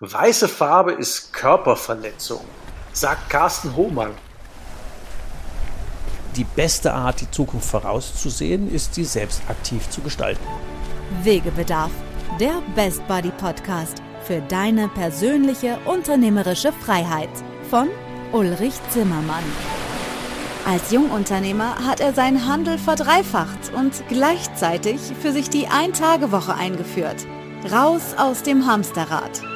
Weiße Farbe ist Körperverletzung, sagt Carsten Hohmann. Die beste Art, die Zukunft vorauszusehen, ist, sie selbst aktiv zu gestalten. Wegebedarf, der Best Buddy Podcast für deine persönliche unternehmerische Freiheit von Ulrich Zimmermann. Als Jungunternehmer hat er seinen Handel verdreifacht und gleichzeitig für sich die Ein-Tage-Woche eingeführt. Raus aus dem Hamsterrad.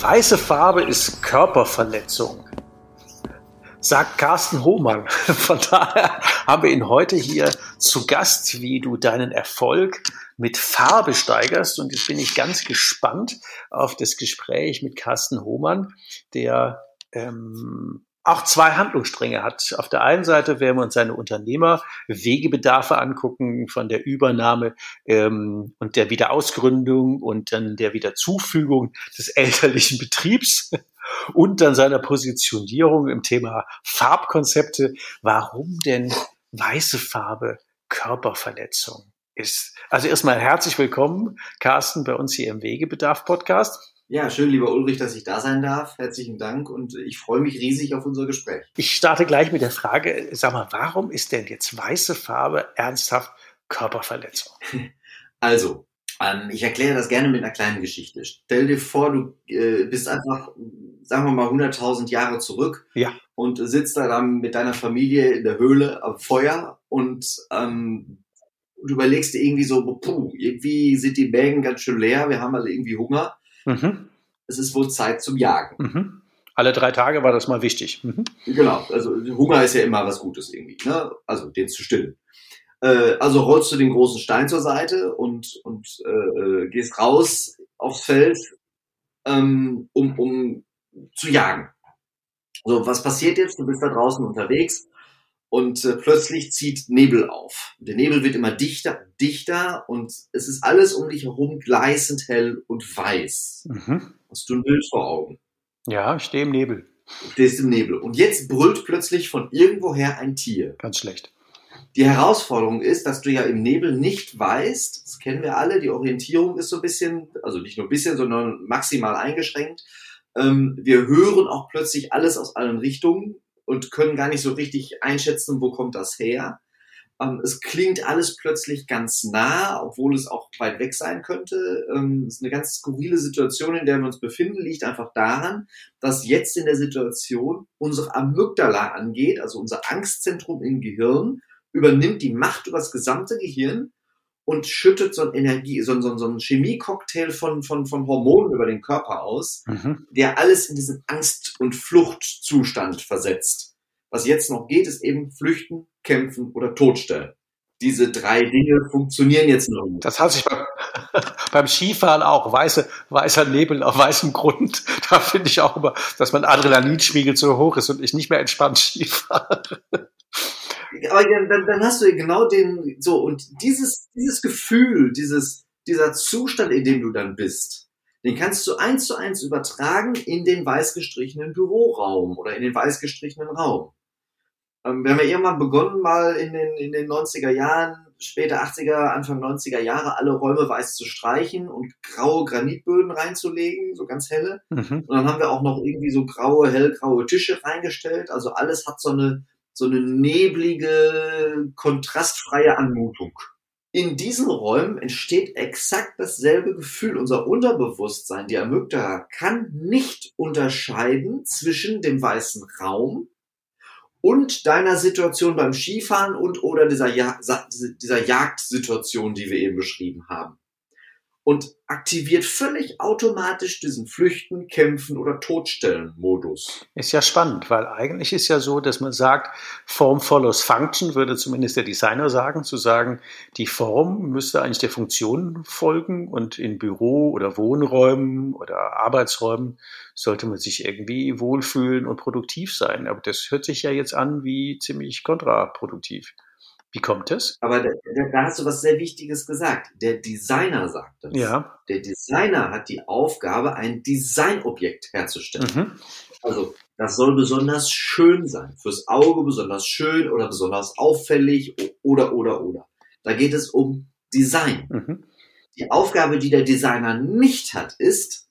Weiße Farbe ist Körperverletzung, sagt Carsten Hohmann. Von daher haben wir ihn heute hier zu Gast, wie du deinen Erfolg mit Farbe steigerst. Und jetzt bin ich ganz gespannt auf das Gespräch mit Carsten Hohmann, der ähm, auch zwei Handlungsstränge hat. Auf der einen Seite werden wir uns seine Unternehmer-Wegebedarfe angucken, von der Übernahme ähm, und der Wiederausgründung und dann der Wiederzufügung des elterlichen Betriebs und dann seiner Positionierung im Thema Farbkonzepte. Warum denn weiße Farbe Körperverletzung ist? Also erstmal herzlich willkommen, Carsten, bei uns hier im Wegebedarf-Podcast. Ja, schön, lieber Ulrich, dass ich da sein darf. Herzlichen Dank und ich freue mich riesig auf unser Gespräch. Ich starte gleich mit der Frage, sag mal, warum ist denn jetzt weiße Farbe ernsthaft Körperverletzung? Also, ähm, ich erkläre das gerne mit einer kleinen Geschichte. Stell dir vor, du äh, bist einfach, sagen wir mal, 100.000 Jahre zurück ja. und sitzt da dann mit deiner Familie in der Höhle am Feuer und ähm, du überlegst dir irgendwie so, puh, irgendwie sind die Mägen ganz schön leer, wir haben alle irgendwie Hunger Mhm. Es ist wohl Zeit zum Jagen. Mhm. Alle drei Tage war das mal wichtig. Mhm. Genau, also Hunger ist ja immer was Gutes irgendwie, ne? also den zu stillen. Äh, also rollst du den großen Stein zur Seite und, und äh, gehst raus aufs Feld, ähm, um, um zu jagen. So, was passiert jetzt? Du bist da draußen unterwegs und äh, plötzlich zieht Nebel auf. Der Nebel wird immer dichter, dichter und es ist alles um dich herum gleißend hell und weiß. Mhm. Hast du ein Bild vor Augen? Ja, ich stehe im Nebel. Du stehst im Nebel. Und jetzt brüllt plötzlich von irgendwoher ein Tier. Ganz schlecht. Die Herausforderung ist, dass du ja im Nebel nicht weißt, das kennen wir alle, die Orientierung ist so ein bisschen, also nicht nur ein bisschen, sondern maximal eingeschränkt. Ähm, wir hören auch plötzlich alles aus allen Richtungen und können gar nicht so richtig einschätzen, wo kommt das her. Ähm, es klingt alles plötzlich ganz nah, obwohl es auch weit weg sein könnte. Ähm, es ist eine ganz skurrile Situation, in der wir uns befinden, liegt einfach daran, dass jetzt in der Situation unsere Amygdala angeht, also unser Angstzentrum im Gehirn, übernimmt die Macht über das gesamte Gehirn und schüttet so ein Energie, so, so, so ein Chemiecocktail von, von, von Hormonen über den Körper aus, mhm. der alles in diesen Angst- und Fluchtzustand versetzt. Was jetzt noch geht, ist eben flüchten, kämpfen oder totstellen. Diese drei Dinge funktionieren jetzt noch nicht. Das hat sich beim, beim Skifahren auch. Weiße, weißer Nebel auf weißem Grund. Da finde ich auch immer, dass mein Adrenalinspiegel zu hoch ist und ich nicht mehr entspannt Skifahre aber dann, dann hast du genau den, so, und dieses, dieses Gefühl, dieses, dieser Zustand, in dem du dann bist, den kannst du eins zu eins übertragen in den weiß gestrichenen Büroraum oder in den weiß gestrichenen Raum. Ähm, wir haben ja irgendwann begonnen, mal in den, in den 90er Jahren, später 80er, Anfang 90er Jahre, alle Räume weiß zu streichen und graue Granitböden reinzulegen, so ganz helle. Mhm. Und dann haben wir auch noch irgendwie so graue, hellgraue Tische reingestellt. Also alles hat so eine, so eine neblige, kontrastfreie Anmutung. In diesen Räumen entsteht exakt dasselbe Gefühl. Unser Unterbewusstsein, die Amygdala, kann nicht unterscheiden zwischen dem weißen Raum und deiner Situation beim Skifahren und oder dieser, ja dieser Jagdsituation, die wir eben beschrieben haben. Und aktiviert völlig automatisch diesen Flüchten, Kämpfen oder Todstellen-Modus. Ist ja spannend, weil eigentlich ist ja so, dass man sagt, Form follows Function, würde zumindest der Designer sagen, zu sagen, die Form müsste eigentlich der Funktion folgen und in Büro- oder Wohnräumen oder Arbeitsräumen sollte man sich irgendwie wohlfühlen und produktiv sein. Aber das hört sich ja jetzt an wie ziemlich kontraproduktiv. Wie kommt es? Aber da, da, hast du was sehr Wichtiges gesagt. Der Designer sagt das. Ja. Der Designer hat die Aufgabe, ein Designobjekt herzustellen. Mhm. Also das soll besonders schön sein, fürs Auge besonders schön oder besonders auffällig oder oder oder. Da geht es um Design. Mhm. Die Aufgabe, die der Designer nicht hat, ist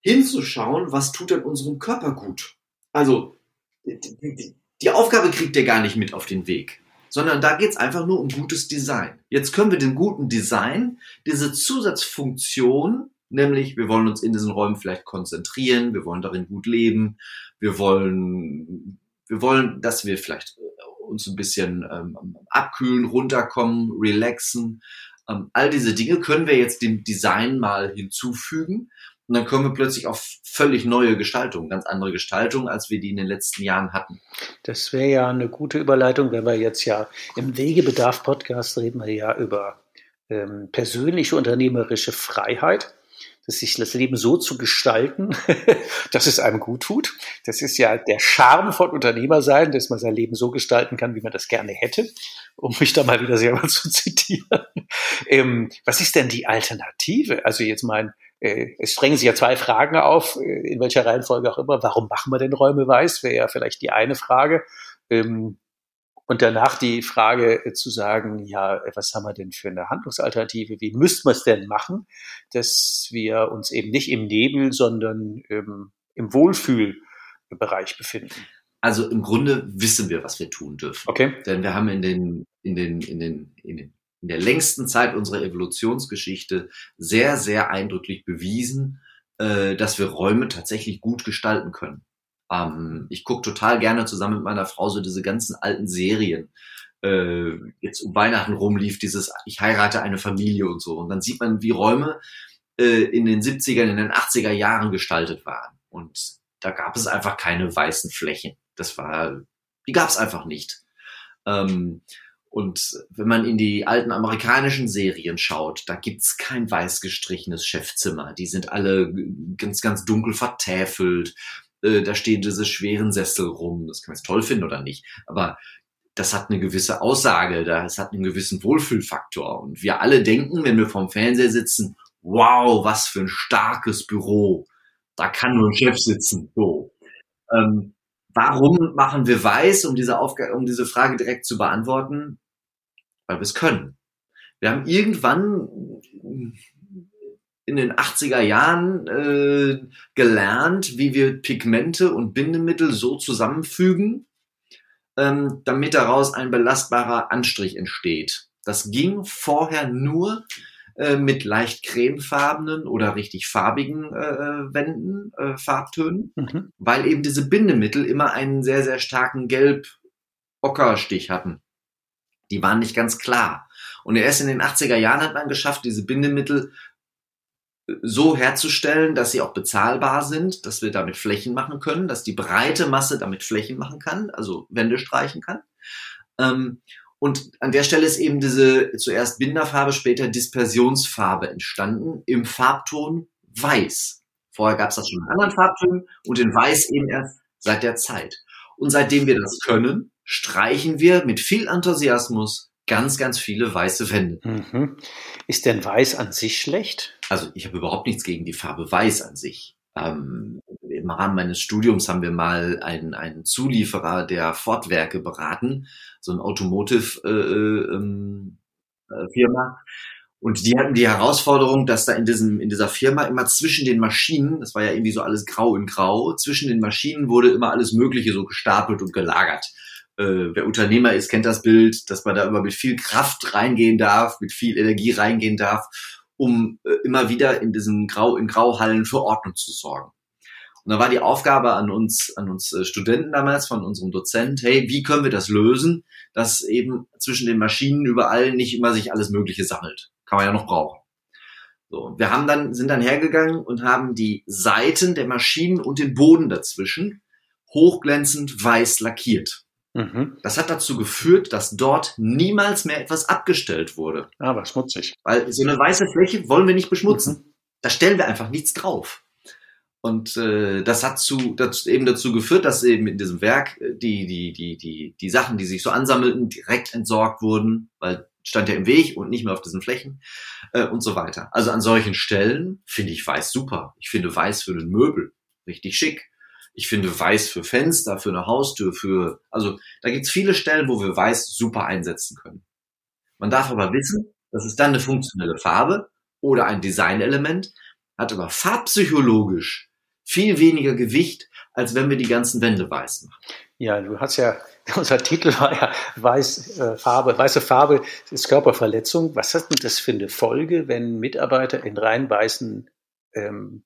hinzuschauen, was tut denn unserem Körper gut. Also die, die, die Aufgabe kriegt er gar nicht mit auf den Weg sondern da geht's einfach nur um gutes Design. Jetzt können wir den guten Design, diese Zusatzfunktion, nämlich wir wollen uns in diesen Räumen vielleicht konzentrieren, wir wollen darin gut leben, wir wollen, wir wollen, dass wir vielleicht äh, uns ein bisschen ähm, abkühlen, runterkommen, relaxen. Ähm, all diese Dinge können wir jetzt dem Design mal hinzufügen und dann kommen wir plötzlich auf völlig neue Gestaltungen, ganz andere Gestaltungen, als wir die in den letzten Jahren hatten. Das wäre ja eine gute Überleitung, wenn wir jetzt ja im Wegebedarf-Podcast reden wir ja über ähm, persönliche unternehmerische Freiheit sich das Leben so zu gestalten, dass es einem gut tut. Das ist ja der Charme von Unternehmer sein, dass man sein Leben so gestalten kann, wie man das gerne hätte, um mich da mal wieder selber zu zitieren. Ähm, was ist denn die Alternative? Also jetzt mein, es drängen sich ja zwei Fragen auf, äh, in welcher Reihenfolge auch immer. Warum machen wir denn Räume weiß? Wäre ja vielleicht die eine Frage. Ähm, und danach die Frage äh, zu sagen, ja, was haben wir denn für eine Handlungsalternative? Wie müssten wir es denn machen, dass wir uns eben nicht im Nebel, sondern ähm, im Wohlfühlbereich befinden? Also im Grunde wissen wir, was wir tun dürfen. Okay. Denn wir haben in den, in den, in den, in den in der längsten Zeit unserer Evolutionsgeschichte sehr, sehr eindrücklich bewiesen, äh, dass wir Räume tatsächlich gut gestalten können. Ähm, ich gucke total gerne zusammen mit meiner Frau so diese ganzen alten Serien. Äh, jetzt um Weihnachten rumlief dieses Ich heirate eine Familie und so. Und dann sieht man, wie Räume äh, in den 70er, in den 80er Jahren gestaltet waren. Und da gab es einfach keine weißen Flächen. Das war, die gab es einfach nicht. Ähm, und wenn man in die alten amerikanischen Serien schaut, da gibt's kein weiß gestrichenes Chefzimmer. Die sind alle ganz, ganz dunkel vertäfelt. Äh, da stehen diese schweren Sessel rum. Das kann man jetzt toll finden oder nicht. Aber das hat eine gewisse Aussage, das hat einen gewissen Wohlfühlfaktor. Und wir alle denken, wenn wir vorm Fernseher sitzen, wow, was für ein starkes Büro. Da kann nur ein Chef sitzen. So. Ähm, Warum machen wir weiß, um diese, Aufgabe, um diese Frage direkt zu beantworten? Weil wir es können. Wir haben irgendwann in den 80er Jahren äh, gelernt, wie wir Pigmente und Bindemittel so zusammenfügen, ähm, damit daraus ein belastbarer Anstrich entsteht. Das ging vorher nur äh, mit leicht cremefarbenen oder richtig farbigen äh, Wänden, äh, Farbtönen, mhm. weil eben diese Bindemittel immer einen sehr, sehr starken Gelb-Ockerstich hatten. Die waren nicht ganz klar. Und erst in den 80er Jahren hat man geschafft, diese Bindemittel äh, so herzustellen, dass sie auch bezahlbar sind, dass wir damit Flächen machen können, dass die breite Masse damit Flächen machen kann, also Wände streichen kann. Ähm, und an der Stelle ist eben diese zuerst Binderfarbe, später Dispersionsfarbe entstanden im Farbton Weiß. Vorher gab es das schon in anderen Farbtönen und in Weiß eben erst seit der Zeit. Und seitdem wir das können, streichen wir mit viel Enthusiasmus ganz, ganz viele weiße Wände. Mhm. Ist denn Weiß an sich schlecht? Also ich habe überhaupt nichts gegen die Farbe Weiß an sich. Ähm, Im Rahmen meines Studiums haben wir mal einen, einen Zulieferer der Fortwerke beraten, so ein Automotive äh, ähm, äh, Firma. Und die hatten die Herausforderung, dass da in diesem, in dieser Firma immer zwischen den Maschinen, das war ja irgendwie so alles grau in grau, zwischen den Maschinen wurde immer alles Mögliche so gestapelt und gelagert. Äh, wer Unternehmer ist, kennt das Bild, dass man da immer mit viel Kraft reingehen darf, mit viel Energie reingehen darf um äh, immer wieder in diesen Grau, in Grauhallen für Ordnung zu sorgen. Und da war die Aufgabe an uns, an uns äh, Studenten damals von unserem Dozent, hey, wie können wir das lösen, dass eben zwischen den Maschinen überall nicht immer sich alles Mögliche sammelt? Kann man ja noch brauchen. So, wir haben dann, sind dann hergegangen und haben die Seiten der Maschinen und den Boden dazwischen hochglänzend weiß lackiert. Mhm. Das hat dazu geführt, dass dort niemals mehr etwas abgestellt wurde. Aber schmutzig. Weil so eine weiße Fläche wollen wir nicht beschmutzen. Mhm. Da stellen wir einfach nichts drauf. Und äh, das hat zu, das eben dazu geführt, dass eben in diesem Werk äh, die, die, die, die, die Sachen, die sich so ansammelten, direkt entsorgt wurden, weil stand ja im Weg und nicht mehr auf diesen Flächen äh, und so weiter. Also an solchen Stellen finde ich Weiß super. Ich finde Weiß für den Möbel richtig schick. Ich finde Weiß für Fenster, für eine Haustür, für also da gibt's viele Stellen, wo wir Weiß super einsetzen können. Man darf aber wissen, das ist dann eine funktionelle Farbe oder ein Designelement, hat aber farbpsychologisch viel weniger Gewicht, als wenn wir die ganzen Wände weiß machen. Ja, du hast ja, unser Titel war ja Weiß, äh, Farbe, weiße Farbe ist Körperverletzung. Was hat denn das für eine Folge, wenn Mitarbeiter in rein weißen ähm,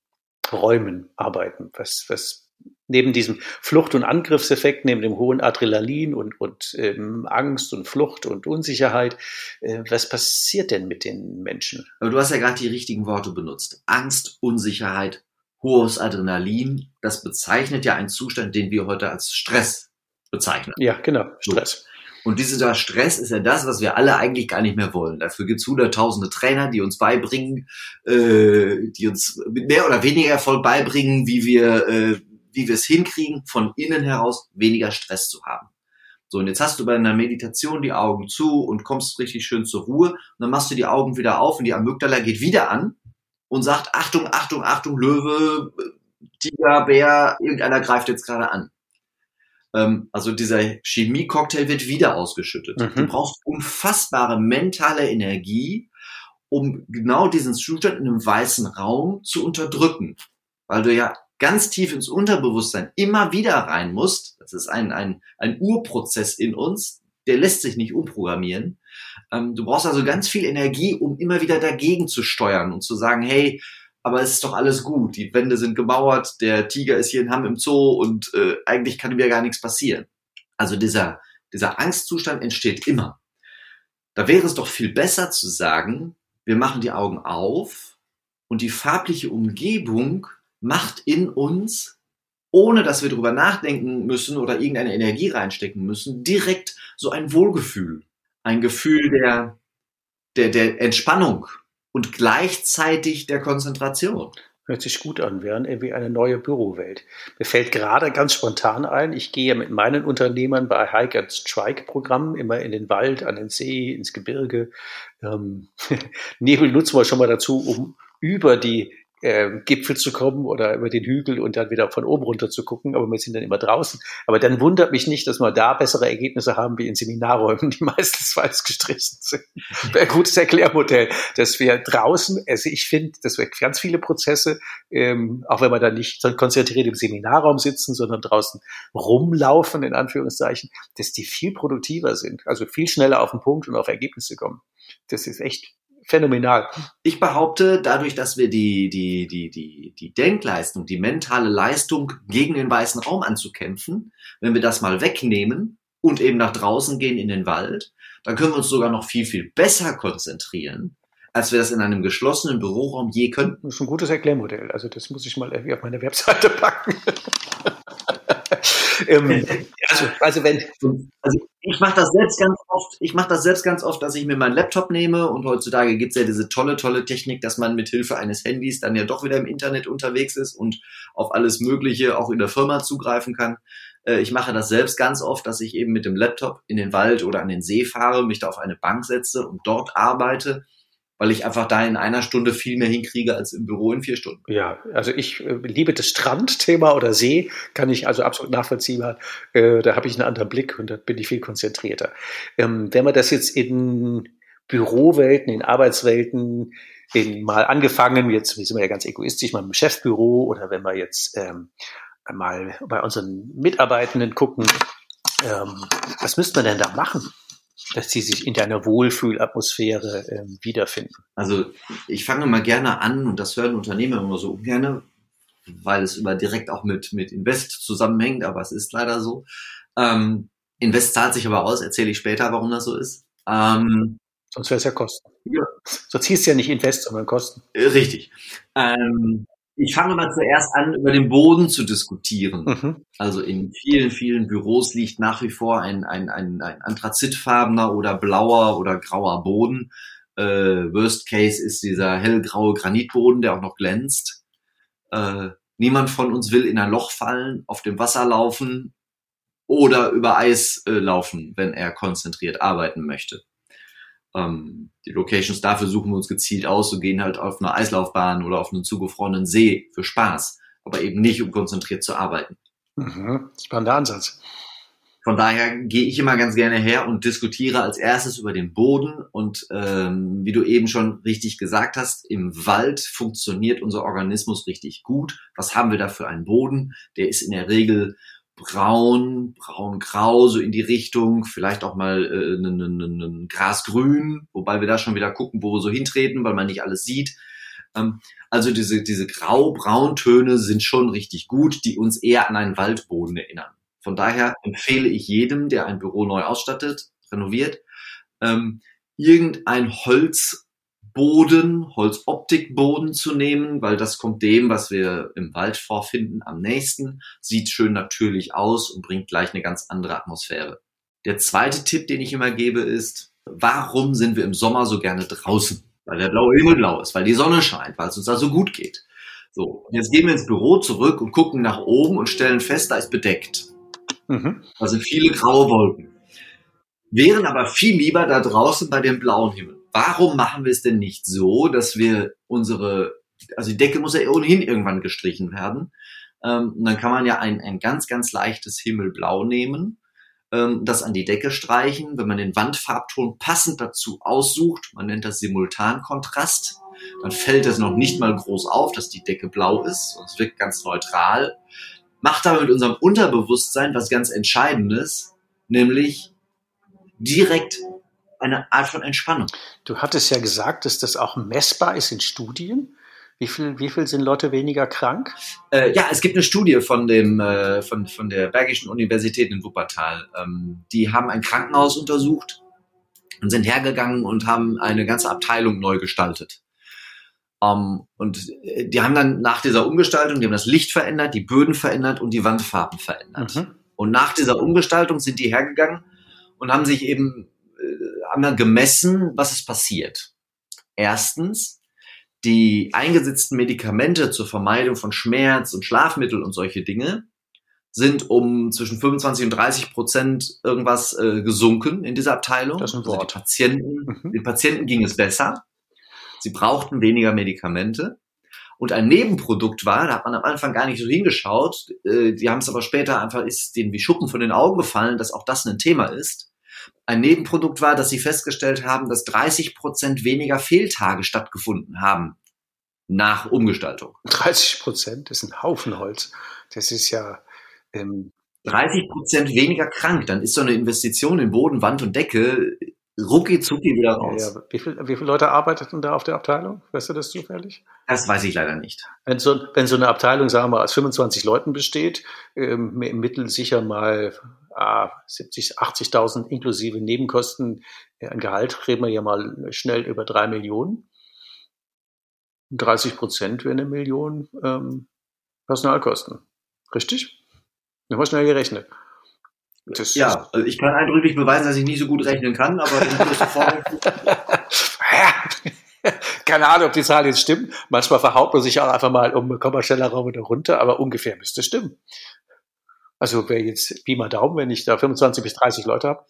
Räumen arbeiten? Was, was neben diesem Flucht- und Angriffseffekt, neben dem hohen Adrenalin und, und ähm, Angst und Flucht und Unsicherheit, äh, was passiert denn mit den Menschen? Aber du hast ja gerade die richtigen Worte benutzt. Angst, Unsicherheit, hohes Adrenalin, das bezeichnet ja einen Zustand, den wir heute als Stress bezeichnen. Ja, genau, Stress. So. Und dieser Stress ist ja das, was wir alle eigentlich gar nicht mehr wollen. Dafür gibt es hunderttausende Trainer, die uns beibringen, äh, die uns mit mehr oder weniger Erfolg beibringen, wie wir äh, wie wir es hinkriegen, von innen heraus weniger Stress zu haben. So, und jetzt hast du bei einer Meditation die Augen zu und kommst richtig schön zur Ruhe und dann machst du die Augen wieder auf und die Amygdala geht wieder an und sagt, Achtung, Achtung, Achtung, Löwe, Tiger, Bär, irgendeiner greift jetzt gerade an. Ähm, also dieser Chemie-Cocktail wird wieder ausgeschüttet. Mhm. Du brauchst unfassbare mentale Energie, um genau diesen Zustand in einem weißen Raum zu unterdrücken. Weil du ja ganz tief ins Unterbewusstsein immer wieder rein musst, das ist ein, ein, ein Urprozess in uns, der lässt sich nicht umprogrammieren. Ähm, du brauchst also ganz viel Energie, um immer wieder dagegen zu steuern und zu sagen, hey, aber es ist doch alles gut, die Wände sind gemauert, der Tiger ist hier in Hamm im Zoo und äh, eigentlich kann mir gar nichts passieren. Also dieser, dieser Angstzustand entsteht immer. Da wäre es doch viel besser zu sagen, wir machen die Augen auf und die farbliche Umgebung macht in uns, ohne dass wir darüber nachdenken müssen oder irgendeine Energie reinstecken müssen, direkt so ein Wohlgefühl. Ein Gefühl der, der, der Entspannung und gleichzeitig der Konzentration. Hört sich gut an, wären irgendwie eine neue Bürowelt. Mir fällt gerade ganz spontan ein, ich gehe mit meinen Unternehmern bei Hike and Strike Programmen immer in den Wald, an den See, ins Gebirge. Ähm, Nebel nutzen wir schon mal dazu, um über die äh, Gipfel zu kommen oder über den Hügel und dann wieder von oben runter zu gucken, aber wir sind dann immer draußen. Aber dann wundert mich nicht, dass wir da bessere Ergebnisse haben wie in Seminarräumen, die meistens weiß gestrichen sind. Ein gutes Erklärmodell, dass wir draußen, also ich finde, dass wir ganz viele Prozesse, ähm, auch wenn wir da nicht konzentriert im Seminarraum sitzen, sondern draußen rumlaufen, in Anführungszeichen, dass die viel produktiver sind, also viel schneller auf den Punkt und auf Ergebnisse kommen. Das ist echt phänomenal. Ich behaupte, dadurch, dass wir die, die, die, die, die Denkleistung, die mentale Leistung gegen den weißen Raum anzukämpfen, wenn wir das mal wegnehmen und eben nach draußen gehen in den Wald, dann können wir uns sogar noch viel, viel besser konzentrieren, als wir das in einem geschlossenen Büroraum je könnten. Das ist ein gutes Erklärmodell. Also das muss ich mal irgendwie auf meine Webseite packen. ähm, also, also wenn, also ich mache das selbst ganz oft, ich mache das selbst ganz oft, dass ich mir meinen Laptop nehme und heutzutage gibt's ja diese tolle, tolle Technik, dass man mit Hilfe eines Handys dann ja doch wieder im Internet unterwegs ist und auf alles Mögliche auch in der Firma zugreifen kann. Äh, ich mache das selbst ganz oft, dass ich eben mit dem Laptop in den Wald oder an den See fahre, mich da auf eine Bank setze und dort arbeite weil ich einfach da in einer Stunde viel mehr hinkriege als im Büro in vier Stunden. Ja, also ich äh, liebe das Strandthema oder See, kann ich also absolut nachvollziehen. Äh, da habe ich einen anderen Blick und da bin ich viel konzentrierter. Ähm, wenn man das jetzt in Bürowelten, in Arbeitswelten, in mal angefangen, jetzt sind wir ja ganz egoistisch, mal im Chefbüro oder wenn wir jetzt ähm, mal bei unseren Mitarbeitenden gucken, ähm, was müsste man denn da machen? Dass sie sich in deiner Wohlfühlatmosphäre ähm, wiederfinden? Also ich fange mal gerne an und das hören Unternehmer immer so ungern, weil es immer direkt auch mit, mit Invest zusammenhängt, aber es ist leider so. Ähm, Invest zahlt sich aber aus, erzähle ich später, warum das so ist. Ähm, Sonst wäre es ja Kosten. Ja. Sonst hieß es ja nicht Invest, sondern Kosten. Äh, Richtig. Ähm, ich fange mal zuerst an, über den Boden zu diskutieren. Mhm. Also in vielen, vielen Büros liegt nach wie vor ein, ein, ein, ein anthrazitfarbener oder blauer oder grauer Boden. Äh, worst Case ist dieser hellgraue Granitboden, der auch noch glänzt. Äh, niemand von uns will in ein Loch fallen, auf dem Wasser laufen oder über Eis äh, laufen, wenn er konzentriert arbeiten möchte. Ähm, die Locations dafür suchen wir uns gezielt aus und gehen halt auf eine Eislaufbahn oder auf einen zugefrorenen See für Spaß, aber eben nicht, um konzentriert zu arbeiten. Mhm. Spannender Ansatz. Von daher gehe ich immer ganz gerne her und diskutiere als erstes über den Boden. Und ähm, wie du eben schon richtig gesagt hast, im Wald funktioniert unser Organismus richtig gut. Was haben wir da für einen Boden? Der ist in der Regel braun, braun-grau, so in die Richtung, vielleicht auch mal äh, ein, ein, ein Grasgrün, wobei wir da schon wieder gucken, wo wir so hintreten, weil man nicht alles sieht. Ähm, also diese, diese grau-braun-Töne sind schon richtig gut, die uns eher an einen Waldboden erinnern. Von daher empfehle ich jedem, der ein Büro neu ausstattet, renoviert, ähm, irgendein Holzboden, Holzoptikboden zu nehmen, weil das kommt dem, was wir im Wald vorfinden, am nächsten, sieht schön natürlich aus und bringt gleich eine ganz andere Atmosphäre. Der zweite Tipp, den ich immer gebe, ist, warum sind wir im Sommer so gerne draußen? Weil der blaue Himmel blau ist, weil die Sonne scheint, weil es uns da so gut geht. So, und jetzt gehen wir ins Büro zurück und gucken nach oben und stellen fest, da ist bedeckt. Mhm. Da sind viele graue Wolken. Wären aber viel lieber da draußen bei dem blauen Himmel. Warum machen wir es denn nicht so, dass wir unsere, also die Decke muss ja ohnehin irgendwann gestrichen werden. Ähm, und dann kann man ja ein, ein ganz, ganz leichtes Himmelblau nehmen, ähm, das an die Decke streichen. Wenn man den Wandfarbton passend dazu aussucht, man nennt das Simultankontrast, dann fällt es noch nicht mal groß auf, dass die Decke blau ist, und es wirkt ganz neutral macht aber mit unserem Unterbewusstsein was ganz Entscheidendes, nämlich direkt eine Art von Entspannung. Du hattest ja gesagt, dass das auch messbar ist in Studien. Wie viel, wie viel sind Leute weniger krank? Äh, ja, es gibt eine Studie von, dem, äh, von, von der Bergischen Universität in Wuppertal. Ähm, die haben ein Krankenhaus untersucht und sind hergegangen und haben eine ganze Abteilung neu gestaltet. Um, und äh, die haben dann nach dieser Umgestaltung, die haben das Licht verändert, die Böden verändert und die Wandfarben verändert. Mhm. Und nach dieser Umgestaltung sind die hergegangen und haben sich eben haben dann gemessen, was ist passiert. Erstens, die eingesetzten Medikamente zur Vermeidung von Schmerz und Schlafmittel und solche Dinge sind um zwischen 25 und 30 Prozent irgendwas äh, gesunken in dieser Abteilung. Das ist ein Also Wort. die Patienten, Mhm. den Patienten ging es besser. Sie brauchten weniger Medikamente. Und ein Nebenprodukt war, da hat man am Anfang gar nicht so hingeschaut, äh, die haben es aber später einfach, ist denen wie Schuppen von den Augen gefallen, dass auch das ein Thema ist. Ein Nebenprodukt war, dass sie festgestellt haben, dass 30 Prozent weniger Fehltage stattgefunden haben nach Umgestaltung. 30 Prozent ist ein Haufen Holz. Das ist ja, ähm, 30 Prozent weniger krank, dann ist so eine Investition in Boden, Wand und Decke rucki zucki wieder ja, raus. ja. Wie, viel, wie viele Leute arbeiteten da auf der Abteilung? Weißt du das zufällig? Das weiß ich leider nicht. Wenn so, wenn so eine Abteilung, sagen wir mal, aus 25 Leuten besteht, ähm, im Mittel sicher mal ah, 70, 80.000 inklusive Nebenkosten äh, an Gehalt, reden wir ja mal schnell über drei Millionen. 30 Prozent wäre eine Million ähm, Personalkosten. Richtig? Haben schnell gerechnet. Das Ja, also ich kann eindrücklich beweisen, dass ich nicht so gut rechnen kann, aber Keine Ahnung, ob die Zahl jetzt stimmt. Manchmal verhaut man sich auch einfach mal um einen Kommasteller rauf oder runter, aber ungefähr müsste es stimmen. Also wer jetzt Pi mal Daumen, wenn ich da 25 bis 30 Leute habe,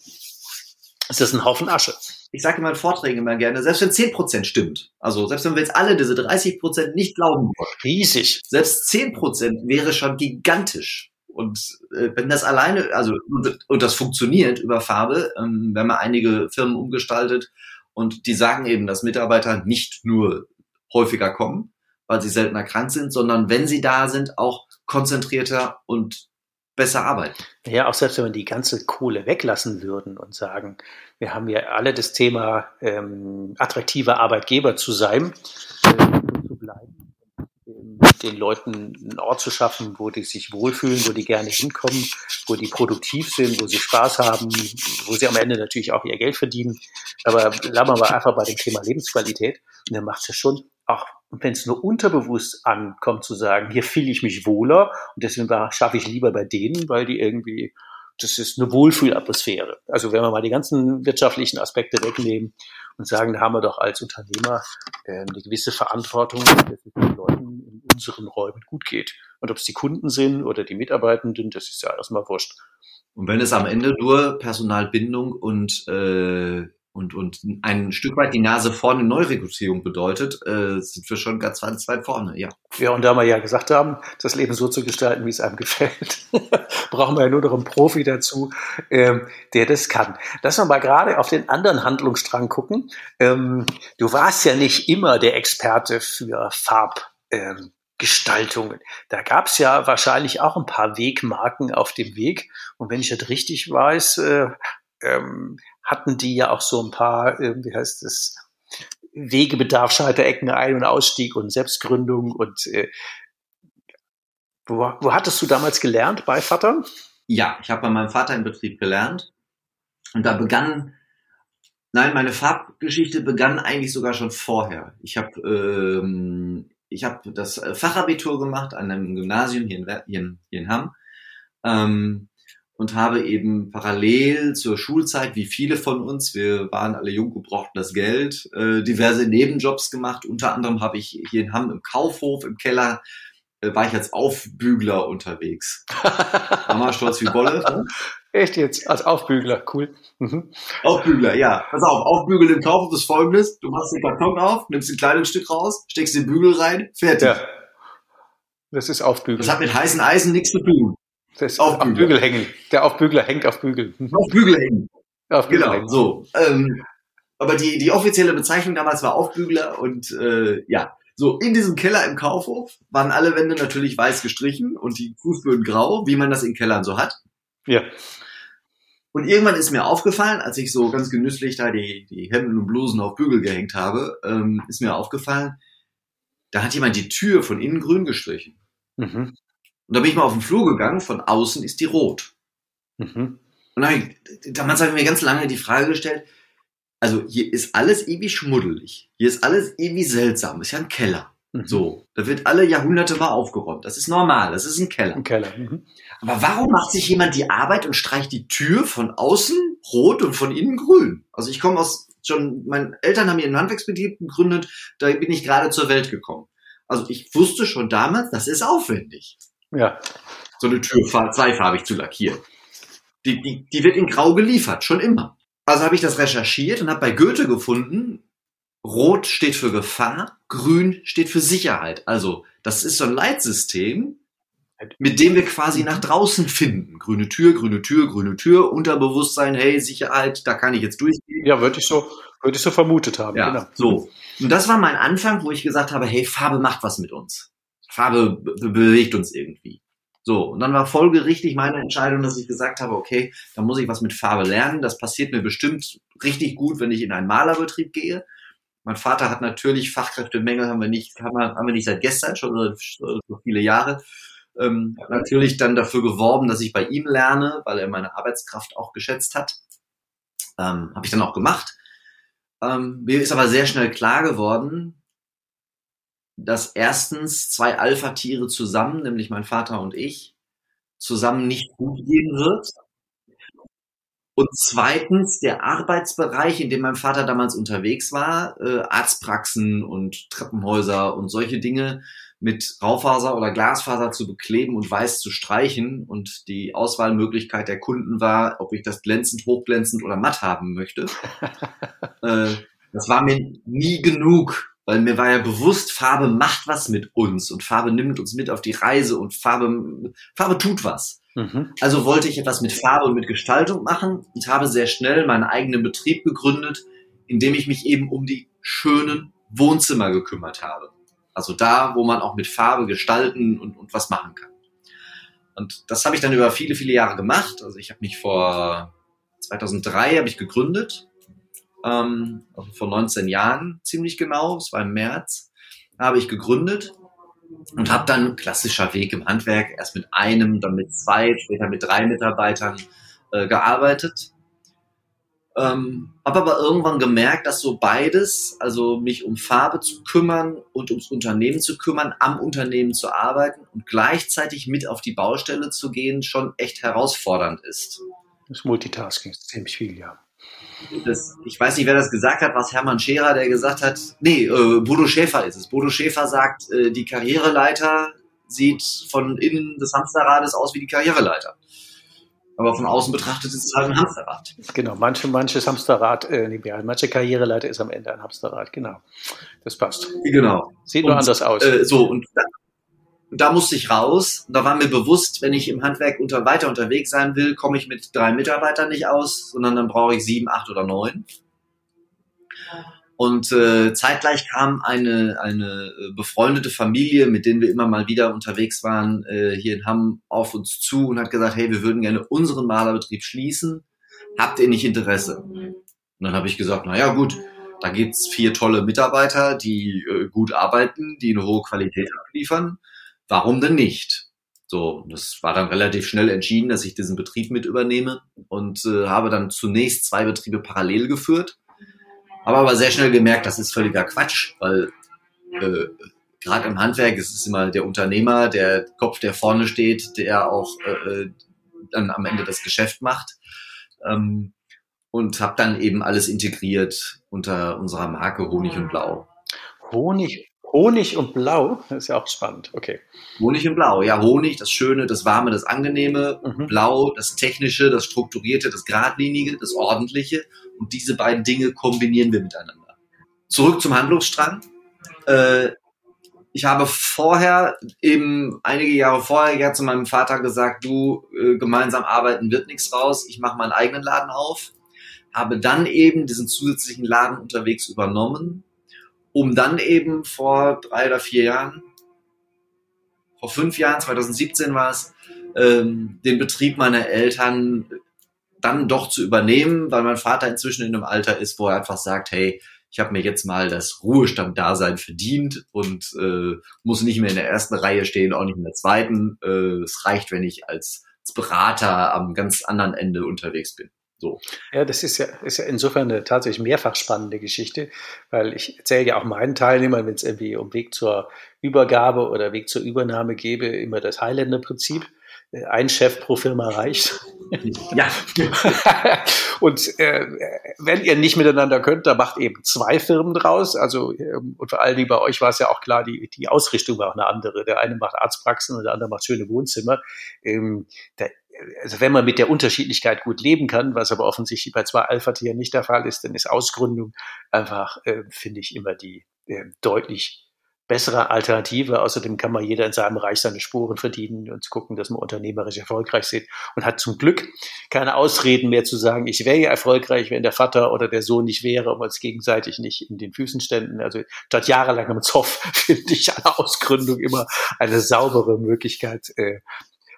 ist das ein Haufen Asche. ich sage in meinen Vorträgen immer gerne, selbst wenn 10% stimmt, also selbst wenn wir jetzt alle diese 30% nicht glauben wollen, Riesig. selbst 10% wäre schon gigantisch. Und äh, wenn das alleine, also und, und das funktioniert über Farbe, ähm, wir haben ja einige Firmen umgestaltet und die sagen eben, dass Mitarbeiter nicht nur häufiger kommen, weil sie seltener krank sind, sondern wenn sie da sind, auch konzentrierter und besser arbeiten. Ja, auch selbst wenn wir die ganze Kohle weglassen würden und sagen, wir haben ja alle das Thema ähm, attraktiver Arbeitgeber zu sein, äh, zu bleiben, ähm, den Leuten einen Ort zu schaffen, wo die sich wohlfühlen, wo die gerne hinkommen, wo die produktiv sind, wo sie Spaß haben, wo sie am Ende natürlich auch ihr Geld verdienen. aber bleiben wir mal einfach bei dem Thema Lebensqualität. Und dann macht es ja schon, auch wenn es nur unterbewusst ankommt, zu sagen, hier fühle ich mich wohler und deswegen schaffe ich lieber bei denen, weil die irgendwie das ist eine Wohlfühlatmosphäre. Also wenn wir mal die ganzen wirtschaftlichen Aspekte wegnehmen und sagen, da haben wir doch als Unternehmer äh, eine gewisse Verantwortung, dass es den Leuten in unseren Räumen gut geht. Und ob es die Kunden sind oder die Mitarbeitenden, das ist ja erstmal wurscht. Und wenn es am Ende nur Personalbindung und äh, und, und ein Stück weit die Nase vorne Neurekrutierung bedeutet, äh, sind wir schon ganz weit vorne, ja. Ja, und da wir ja gesagt haben, das Leben so zu gestalten, wie es einem gefällt, brauchen wir ja nur noch einen Profi dazu, ähm, der das kann. Lass uns mal gerade auf den anderen Handlungsstrang gucken. Ähm, du warst ja nicht immer der Experte für Farbgestaltungen. Ähm, da gab es ja wahrscheinlich auch ein paar Wegmarken auf dem Weg. Und wenn ich das richtig weiß, äh, ähm, hatten die ja auch so ein paar, äh, wie heißt es, Wegebedarf, Scheiterecken, Ein- und Ausstieg und Selbstgründung und äh, wo, wo hattest du damals gelernt bei Vater? Ja, ich habe bei meinem Vater im Betrieb gelernt und da begann, nein, meine Farbgeschichte begann eigentlich sogar schon vorher. Ich habe ähm, ich habe das Fachabitur gemacht an einem Gymnasium hier in, hier in, hier in Hamm. Ähm, und habe eben parallel zur Schulzeit, wie viele von uns, wir waren alle jung, gebrauchten das Geld, äh, diverse Nebenjobs gemacht. Unter anderem habe ich hier in Hamm im Kaufhof, im Keller, äh, war ich als Aufbügler unterwegs. Mama stolz wie Bolle. Echt jetzt? Als Aufbügler, cool. Mhm. Aufbügler, ja. Pass auf, Aufbügeln im Kaufhof ist folgendes. Du machst den Karton auf, nimmst ein Kleidungsstück raus, steckst den Bügel rein, fertig. Ja. Das ist Aufbügeln. Das hat mit heißen Eisen nichts zu tun. Das auf Bügel. Bügel hängen. Der Aufbügler hängt auf Bügel. Auf Bügel hängen. Auf Bügel genau, hängen. so. Ähm, aber die, die offizielle Bezeichnung damals war Aufbügler und äh, ja, so in diesem Keller im Kaufhof waren alle Wände natürlich weiß gestrichen und die Fußböden grau, wie man das in Kellern so hat. Ja. Und irgendwann ist mir aufgefallen, als ich so ganz genüsslich da die, die Hemden und Blusen auf Bügel gehängt habe, ähm, ist mir aufgefallen, da hat jemand die Tür von innen grün gestrichen. Mhm. Und da bin ich mal auf den Flur gegangen, von außen ist die rot. Mhm. Und dann hab ich, damals habe ich mir ganz lange die Frage gestellt, also hier ist alles irgendwie schmuddelig. Hier ist alles irgendwie seltsam. Ist ja ein Keller. Mhm. So, da wird alle Jahrhunderte mal aufgeräumt. Das ist normal. Das ist ein Keller. Ein Keller. Mhm. Aber warum macht sich jemand die Arbeit und streicht die Tür von außen rot und von innen grün? Also ich komme aus schon, meine Eltern haben ihren Handwerksbetrieb gegründet. Da bin ich gerade zur Welt gekommen. Also ich wusste schon damals, das ist aufwendig. Ja. So eine Tür zweifarbig zu lackieren. Die, die, die wird in Grau geliefert, schon immer. Also habe ich das recherchiert und habe bei Goethe gefunden, Rot steht für Gefahr, Grün steht für Sicherheit. Also das ist so ein Leitsystem, mit dem wir quasi nach draußen finden. Grüne Tür, grüne Tür, grüne Tür, Unterbewusstsein, hey, Sicherheit, da kann ich jetzt durchgehen. Ja, würde ich so, würde ich so vermutet haben. Ja, genau. so. Und das war mein Anfang, wo ich gesagt habe, hey, Farbe macht was mit uns. Farbe be bewegt uns irgendwie. So, und dann war folgerichtig meine Entscheidung, dass ich gesagt habe, okay, da muss ich was mit Farbe lernen. Das passiert mir bestimmt richtig gut, wenn ich in einen Malerbetrieb gehe. Mein Vater hat natürlich Fachkräftemängel, haben wir nicht, haben wir, nicht seit gestern, schon so viele Jahre. Ähm, natürlich dann dafür geworben, dass ich bei ihm lerne, weil er meine Arbeitskraft auch geschätzt hat. Ähm, Habe ich dann auch gemacht. Ähm, mir ist aber sehr schnell klar geworden, dass erstens zwei Alpha-Tiere zusammen, nämlich mein Vater und ich, zusammen nicht gut gehen wird. Und zweitens der Arbeitsbereich, in dem mein Vater damals unterwegs war, äh, Arztpraxen und Treppenhäuser und solche Dinge mit Raufaser oder Glasfaser zu bekleben und weiß zu streichen. Und die Auswahlmöglichkeit der Kunden war, ob ich das glänzend, hochglänzend oder matt haben möchte. äh, das war mir nie genug weil mir war ja bewusst, Farbe macht was mit uns und Farbe nimmt uns mit auf die Reise und Farbe, Farbe tut was. Mhm. Also wollte ich etwas mit Farbe und mit Gestaltung machen und habe sehr schnell meinen eigenen Betrieb gegründet, indem ich mich eben um die schönen Wohnzimmer gekümmert habe. Also da, wo man auch mit Farbe gestalten und, und was machen kann. Und das habe ich dann über viele, viele Jahre gemacht. Also ich habe mich vor 2003 habe ich gegründet ähm, vor 19 Jahren ziemlich genau, es war im März, habe ich gegründet und habe dann klassischer Weg im Handwerk erst mit einem, dann mit zwei, später mit drei Mitarbeitern äh, gearbeitet. Ähm, habe aber irgendwann gemerkt, dass so beides, also mich um Farbe zu kümmern und ums Unternehmen zu kümmern, am Unternehmen zu arbeiten und gleichzeitig mit auf die Baustelle zu gehen, schon echt herausfordernd ist. Das Multitasking ist ziemlich viel, ja. Das, ich weiß nicht, wer das gesagt hat, was Hermann Scherer, der gesagt hat, nee, äh, Bodo Schäfer ist es. Bodo Schäfer sagt, äh, die Karriereleiter sieht von innen des Hamsterrades aus wie die Karriereleiter. Aber von außen betrachtet ist es halt ein Hamsterrad. Genau, manche, manches Hamsterrad, äh, manche Karriereleiter ist am Ende ein Hamsterrad, genau. Das passt. Genau. Sieht nur anders aus. Äh, so, und da, da musste ich raus. Da war mir bewusst, wenn ich im Handwerk unter, weiter unterwegs sein will, komme ich mit drei Mitarbeitern nicht aus, sondern dann brauche ich sieben, acht oder neun. Und äh, zeitgleich kam eine, eine äh, befreundete Familie, mit denen wir immer mal wieder unterwegs waren, äh, hier in Hamm auf uns zu und hat gesagt, hey, wir würden gerne unseren Malerbetrieb schließen. Habt ihr nicht Interesse? Und dann habe ich gesagt, na ja, gut, da gibt's vier tolle Mitarbeiter, die äh, gut arbeiten, die eine hohe Qualität abliefern. Warum denn nicht? So, das war dann relativ schnell entschieden, dass ich diesen Betrieb mit übernehme und äh, habe dann zunächst zwei Betriebe parallel geführt habe aber sehr schnell gemerkt, das ist völliger Quatsch, weil äh, gerade im Handwerk ist es immer der Unternehmer, der Kopf, der vorne steht, der auch äh, äh, dann am Ende das Geschäft macht. Ähm, und habe dann eben alles integriert unter unserer Marke Honig und Blau. Honig, Honig und Blau, das ist ja auch spannend, okay. Honig und Blau, ja, Honig, das Schöne, das Warme, das Angenehme, mhm. Blau, das Technische, das Strukturierte, das Gradlinige, das Ordentliche und diese beiden Dinge kombinieren wir miteinander. Zurück zum Handlungsstrang. Äh, ich habe vorher, eben einige Jahre vorher, ja zu meinem Vater gesagt, du, äh, gemeinsam arbeiten wird nichts raus, ich mache meinen eigenen Laden auf. Habe dann eben diesen zusätzlichen Laden unterwegs übernommen um dann eben vor drei oder vier Jahren, vor fünf Jahren, 2017 war es, ähm, den Betrieb meiner Eltern dann doch zu übernehmen, weil mein Vater inzwischen in einem Alter ist, wo er einfach sagt, hey, ich habe mir jetzt mal das Ruhestand-Dasein verdient und äh, muss nicht mehr in der ersten Reihe stehen, auch nicht in der zweiten. Äh, es reicht, wenn ich als, als Berater am ganz anderen Ende unterwegs bin. So. Ja, das ist ja, ist ja insofern eine tatsächlich mehrfach spannende Geschichte, weil ich erzähle ja auch meinen Teilnehmern, wenn es irgendwie um Weg zur Übergabe oder Weg zur Übernahme gebe, immer das Highlander-Prinzip. Äh, ein Chef pro Firma reicht. Ja. und äh, wenn ihr nicht miteinander könnt, dann macht eben zwei Firmen draus. Also ähm, und vor allen Dingen bei euch war es ja auch klar, die, die Ausrichtung war auch eine andere. Der eine macht Arztpraxen und der andere macht schöne Wohnzimmer. Ähm, da also wenn man mit der Unterschiedlichkeit gut leben kann, was aber offensichtlich bei zwei Alpha-Tieren nicht der Fall ist, dann ist Ausgründung einfach, äh, finde ich, immer die äh, deutlich bessere Alternative. Außerdem kann man jeder in seinem Bereich seine Spuren verdienen und gucken, dass man unternehmerisch erfolgreich ist und hat zum Glück keine Ausreden mehr zu sagen, ich wäre ja erfolgreich, wenn der Vater oder der Sohn nicht wäre und uns gegenseitig nicht in den Füßen ständen. Also statt jahrelangem Zoff finde ich eine Ausgründung immer eine saubere Möglichkeit, äh,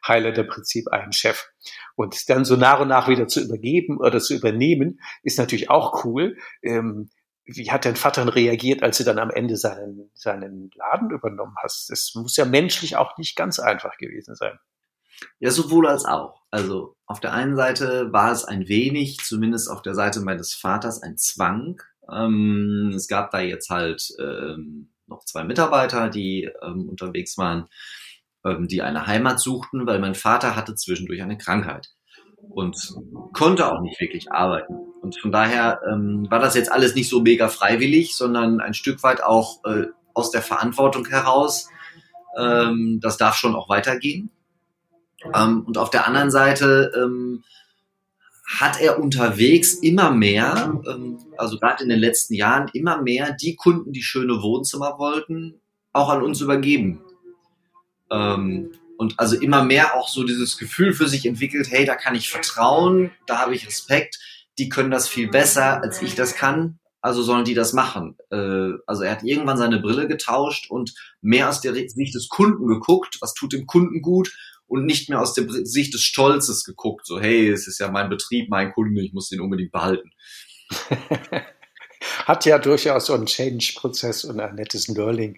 Highlander-Prinzip einen Chef. Und dann so nach und nach wieder zu übergeben oder zu übernehmen, ist natürlich auch cool. Ähm, wie hat dein Vater reagiert, als du dann am Ende seinen, seinen Laden übernommen hast? Das muss ja menschlich auch nicht ganz einfach gewesen sein. Ja, sowohl als auch. Also auf der einen Seite war es ein wenig, zumindest auf der Seite meines Vaters, ein Zwang. Ähm, es gab da jetzt halt ähm, noch zwei Mitarbeiter, die ähm, unterwegs waren ähm, die eine Heimat suchten, weil mein Vater hatte zwischendurch eine Krankheit und konnte auch nicht wirklich arbeiten. Und von daher ähm, war das jetzt alles nicht so mega freiwillig, sondern ein Stück weit auch äh, aus der Verantwortung heraus. Ähm, das darf schon auch weitergehen. Ähm, und auf der anderen Seite ähm, hat er unterwegs immer mehr, ähm, also gerade in den letzten Jahren, immer mehr die Kunden, die schöne Wohnzimmer wollten, auch an uns übergeben. Ähm, und also immer mehr auch so dieses Gefühl für sich entwickelt, hey, da kann ich vertrauen, da habe ich Respekt, die können das viel besser, als ich das kann, also sollen die das machen. Äh, also er hat irgendwann seine Brille getauscht und mehr aus der Sicht des Kunden geguckt, was tut dem Kunden gut und nicht mehr aus der Sicht des Stolzes geguckt, so hey, es ist ja mein Betrieb, mein Kunde, ich muss den unbedingt behalten. Hat ja durchaus so einen Change-Prozess und ein nettes Learning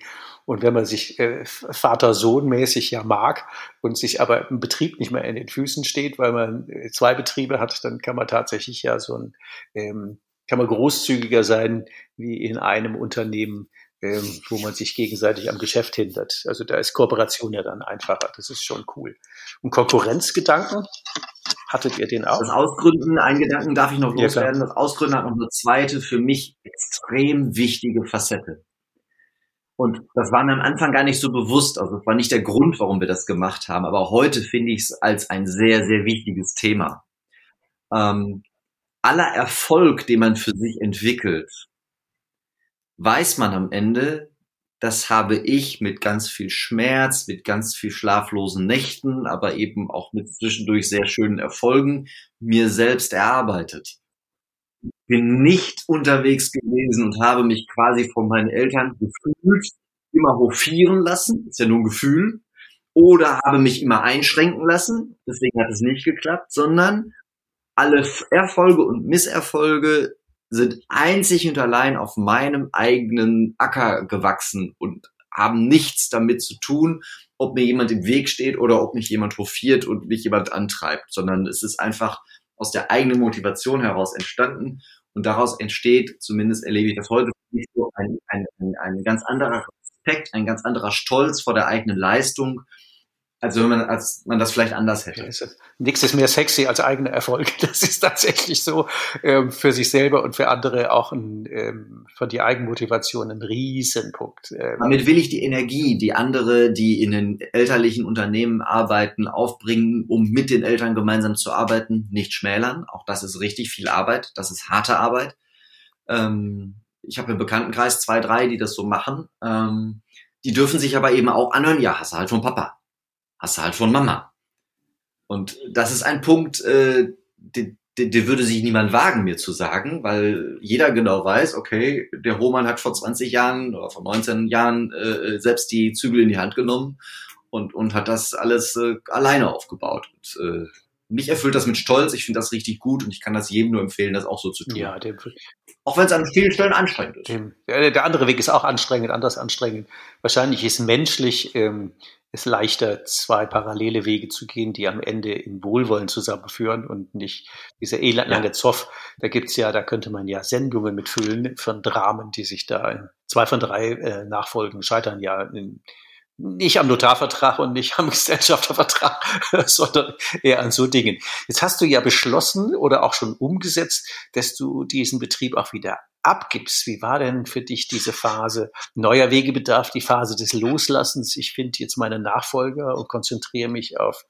Und wenn man sich äh, Vater-Sohn-mäßig ja mag und sich aber im Betrieb nicht mehr in den Füßen steht, weil man äh, zwei Betriebe hat, dann kann man tatsächlich ja so ein, ähm, kann man großzügiger sein wie in einem Unternehmen, ähm, wo man sich gegenseitig am Geschäft hindert. Also da ist Kooperation ja dann einfacher. Das ist schon cool. Und Konkurrenzgedanken, hattet ihr den auch? Das Ausgründen, einen Gedanken darf ich noch loswerden. Ja, das Ausgründen hat noch eine zweite, für mich extrem wichtige Facette. Und das war mir am Anfang gar nicht so bewusst. Also das war nicht der Grund, warum wir das gemacht haben. Aber heute finde ich es als ein sehr, sehr wichtiges Thema. Ähm, aller Erfolg, den man für sich entwickelt, weiß man am Ende, das habe ich mit ganz viel Schmerz, mit ganz viel schlaflosen Nächten, aber eben auch mit zwischendurch sehr schönen Erfolgen mir selbst erarbeitet. Bin nicht unterwegs gewesen und habe mich quasi von meinen Eltern gefühlt immer hofieren lassen, ist ja nur ein Gefühl, oder habe mich immer einschränken lassen, deswegen hat es nicht geklappt, sondern alle Erfolge und Misserfolge sind einzig und allein auf meinem eigenen Acker gewachsen und haben nichts damit zu tun, ob mir jemand im Weg steht oder ob mich jemand hofiert und mich jemand antreibt, sondern es ist einfach aus der eigenen Motivation heraus entstanden und daraus entsteht, zumindest erlebe ich das heute, ein, ein, ein ganz anderer Respekt, ein ganz anderer Stolz vor der eigenen Leistung also wenn man, als man das vielleicht anders hätte. Ja, nichts ist mehr sexy als eigene Erfolge. Das ist tatsächlich so ähm, für sich selber und für andere auch ein, ähm, von die Eigenmotivation ein Riesenpunkt. Ähm. Damit will ich die Energie, die andere, die in den elterlichen Unternehmen arbeiten, aufbringen, um mit den Eltern gemeinsam zu arbeiten, nicht schmälern. Auch das ist richtig viel Arbeit. Das ist harte Arbeit. Ähm, ich habe im Bekanntenkreis zwei, drei, die das so machen. Ähm, die dürfen sich aber eben auch anhören, ja, hast du halt von Papa hast du halt von Mama. Und das ist ein Punkt, äh, den, den würde sich niemand wagen, mir zu sagen, weil jeder genau weiß, okay, der Roman hat vor 20 Jahren oder vor 19 Jahren äh, selbst die Zügel in die Hand genommen und, und hat das alles äh, alleine aufgebaut. Und, äh, mich erfüllt das mit Stolz, ich finde das richtig gut und ich kann das jedem nur empfehlen, das auch so zu tun. Ja, dem, auch wenn es an vielen Stellen anstrengend ist. Dem, der, der, andere Weg ist auch anstrengend, anders anstrengend. Wahrscheinlich ist menschlich ähm, es leichter, zwei parallele Wege zu gehen, die am Ende in Wohlwollen zusammenführen und nicht dieser elendlange ja. Zoff. Da gibt's ja, da könnte man ja Sendungen mitfüllen von Dramen, die sich da in zwei von drei äh, Nachfolgen scheitern ja in, nicht am Notarvertrag und nicht am Gesellschaftervertrag, sondern eher an so Dingen. Jetzt hast du ja beschlossen oder auch schon umgesetzt, dass du diesen Betrieb auch wieder abgibst. Wie war denn für dich diese Phase? Neuer Wegebedarf, die Phase des Loslassens. Ich finde jetzt meine Nachfolger und konzentriere mich auf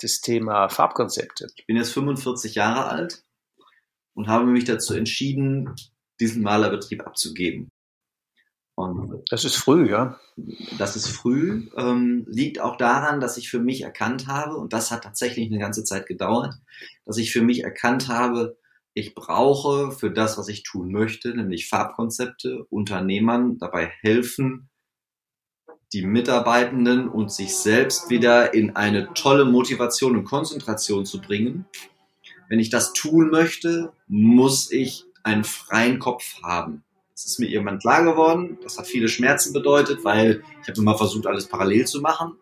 das Thema Farbkonzepte. Ich bin jetzt 45 Jahre alt und habe mich dazu entschieden, diesen Malerbetrieb abzugeben. Und das ist früh, ja. Das ist früh, ähm, liegt auch daran, dass ich für mich erkannt habe, und das hat tatsächlich eine ganze Zeit gedauert, dass ich für mich erkannt habe, ich brauche für das, was ich tun möchte, nämlich Farbkonzepte, Unternehmern dabei helfen, die Mitarbeitenden und sich selbst wieder in eine tolle Motivation und Konzentration zu bringen. Wenn ich das tun möchte, muss ich einen freien Kopf haben. Das ist mir irgendwann klar geworden. Das hat viele Schmerzen bedeutet, weil ich habe immer versucht, alles parallel zu machen.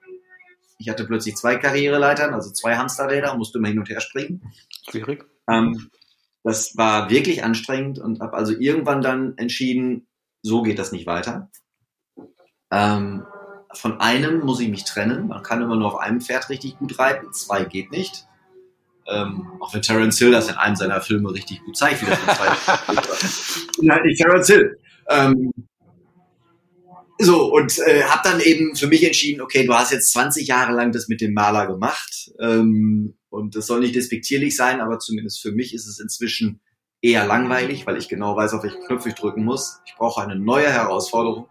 Ich hatte plötzlich zwei Karriereleitern, also zwei Hamsterräder, musste immer hin und her springen. Schwierig. Ähm, das war wirklich anstrengend und habe also irgendwann dann entschieden, so geht das nicht weiter. Ähm, von einem muss ich mich trennen. Man kann immer nur auf einem Pferd richtig gut reiten, zwei geht nicht. Ähm, auch wenn Terence Hill das in einem seiner Filme richtig gut zeigt, wie das halt nicht Terence Hill. Ähm, so, und äh, habe dann eben für mich entschieden, okay, du hast jetzt 20 Jahre lang das mit dem Maler gemacht. Ähm, und das soll nicht despektierlich sein, aber zumindest für mich ist es inzwischen eher langweilig, weil ich genau weiß, auf welche Knöpfe ich drücken muss. Ich brauche eine neue Herausforderung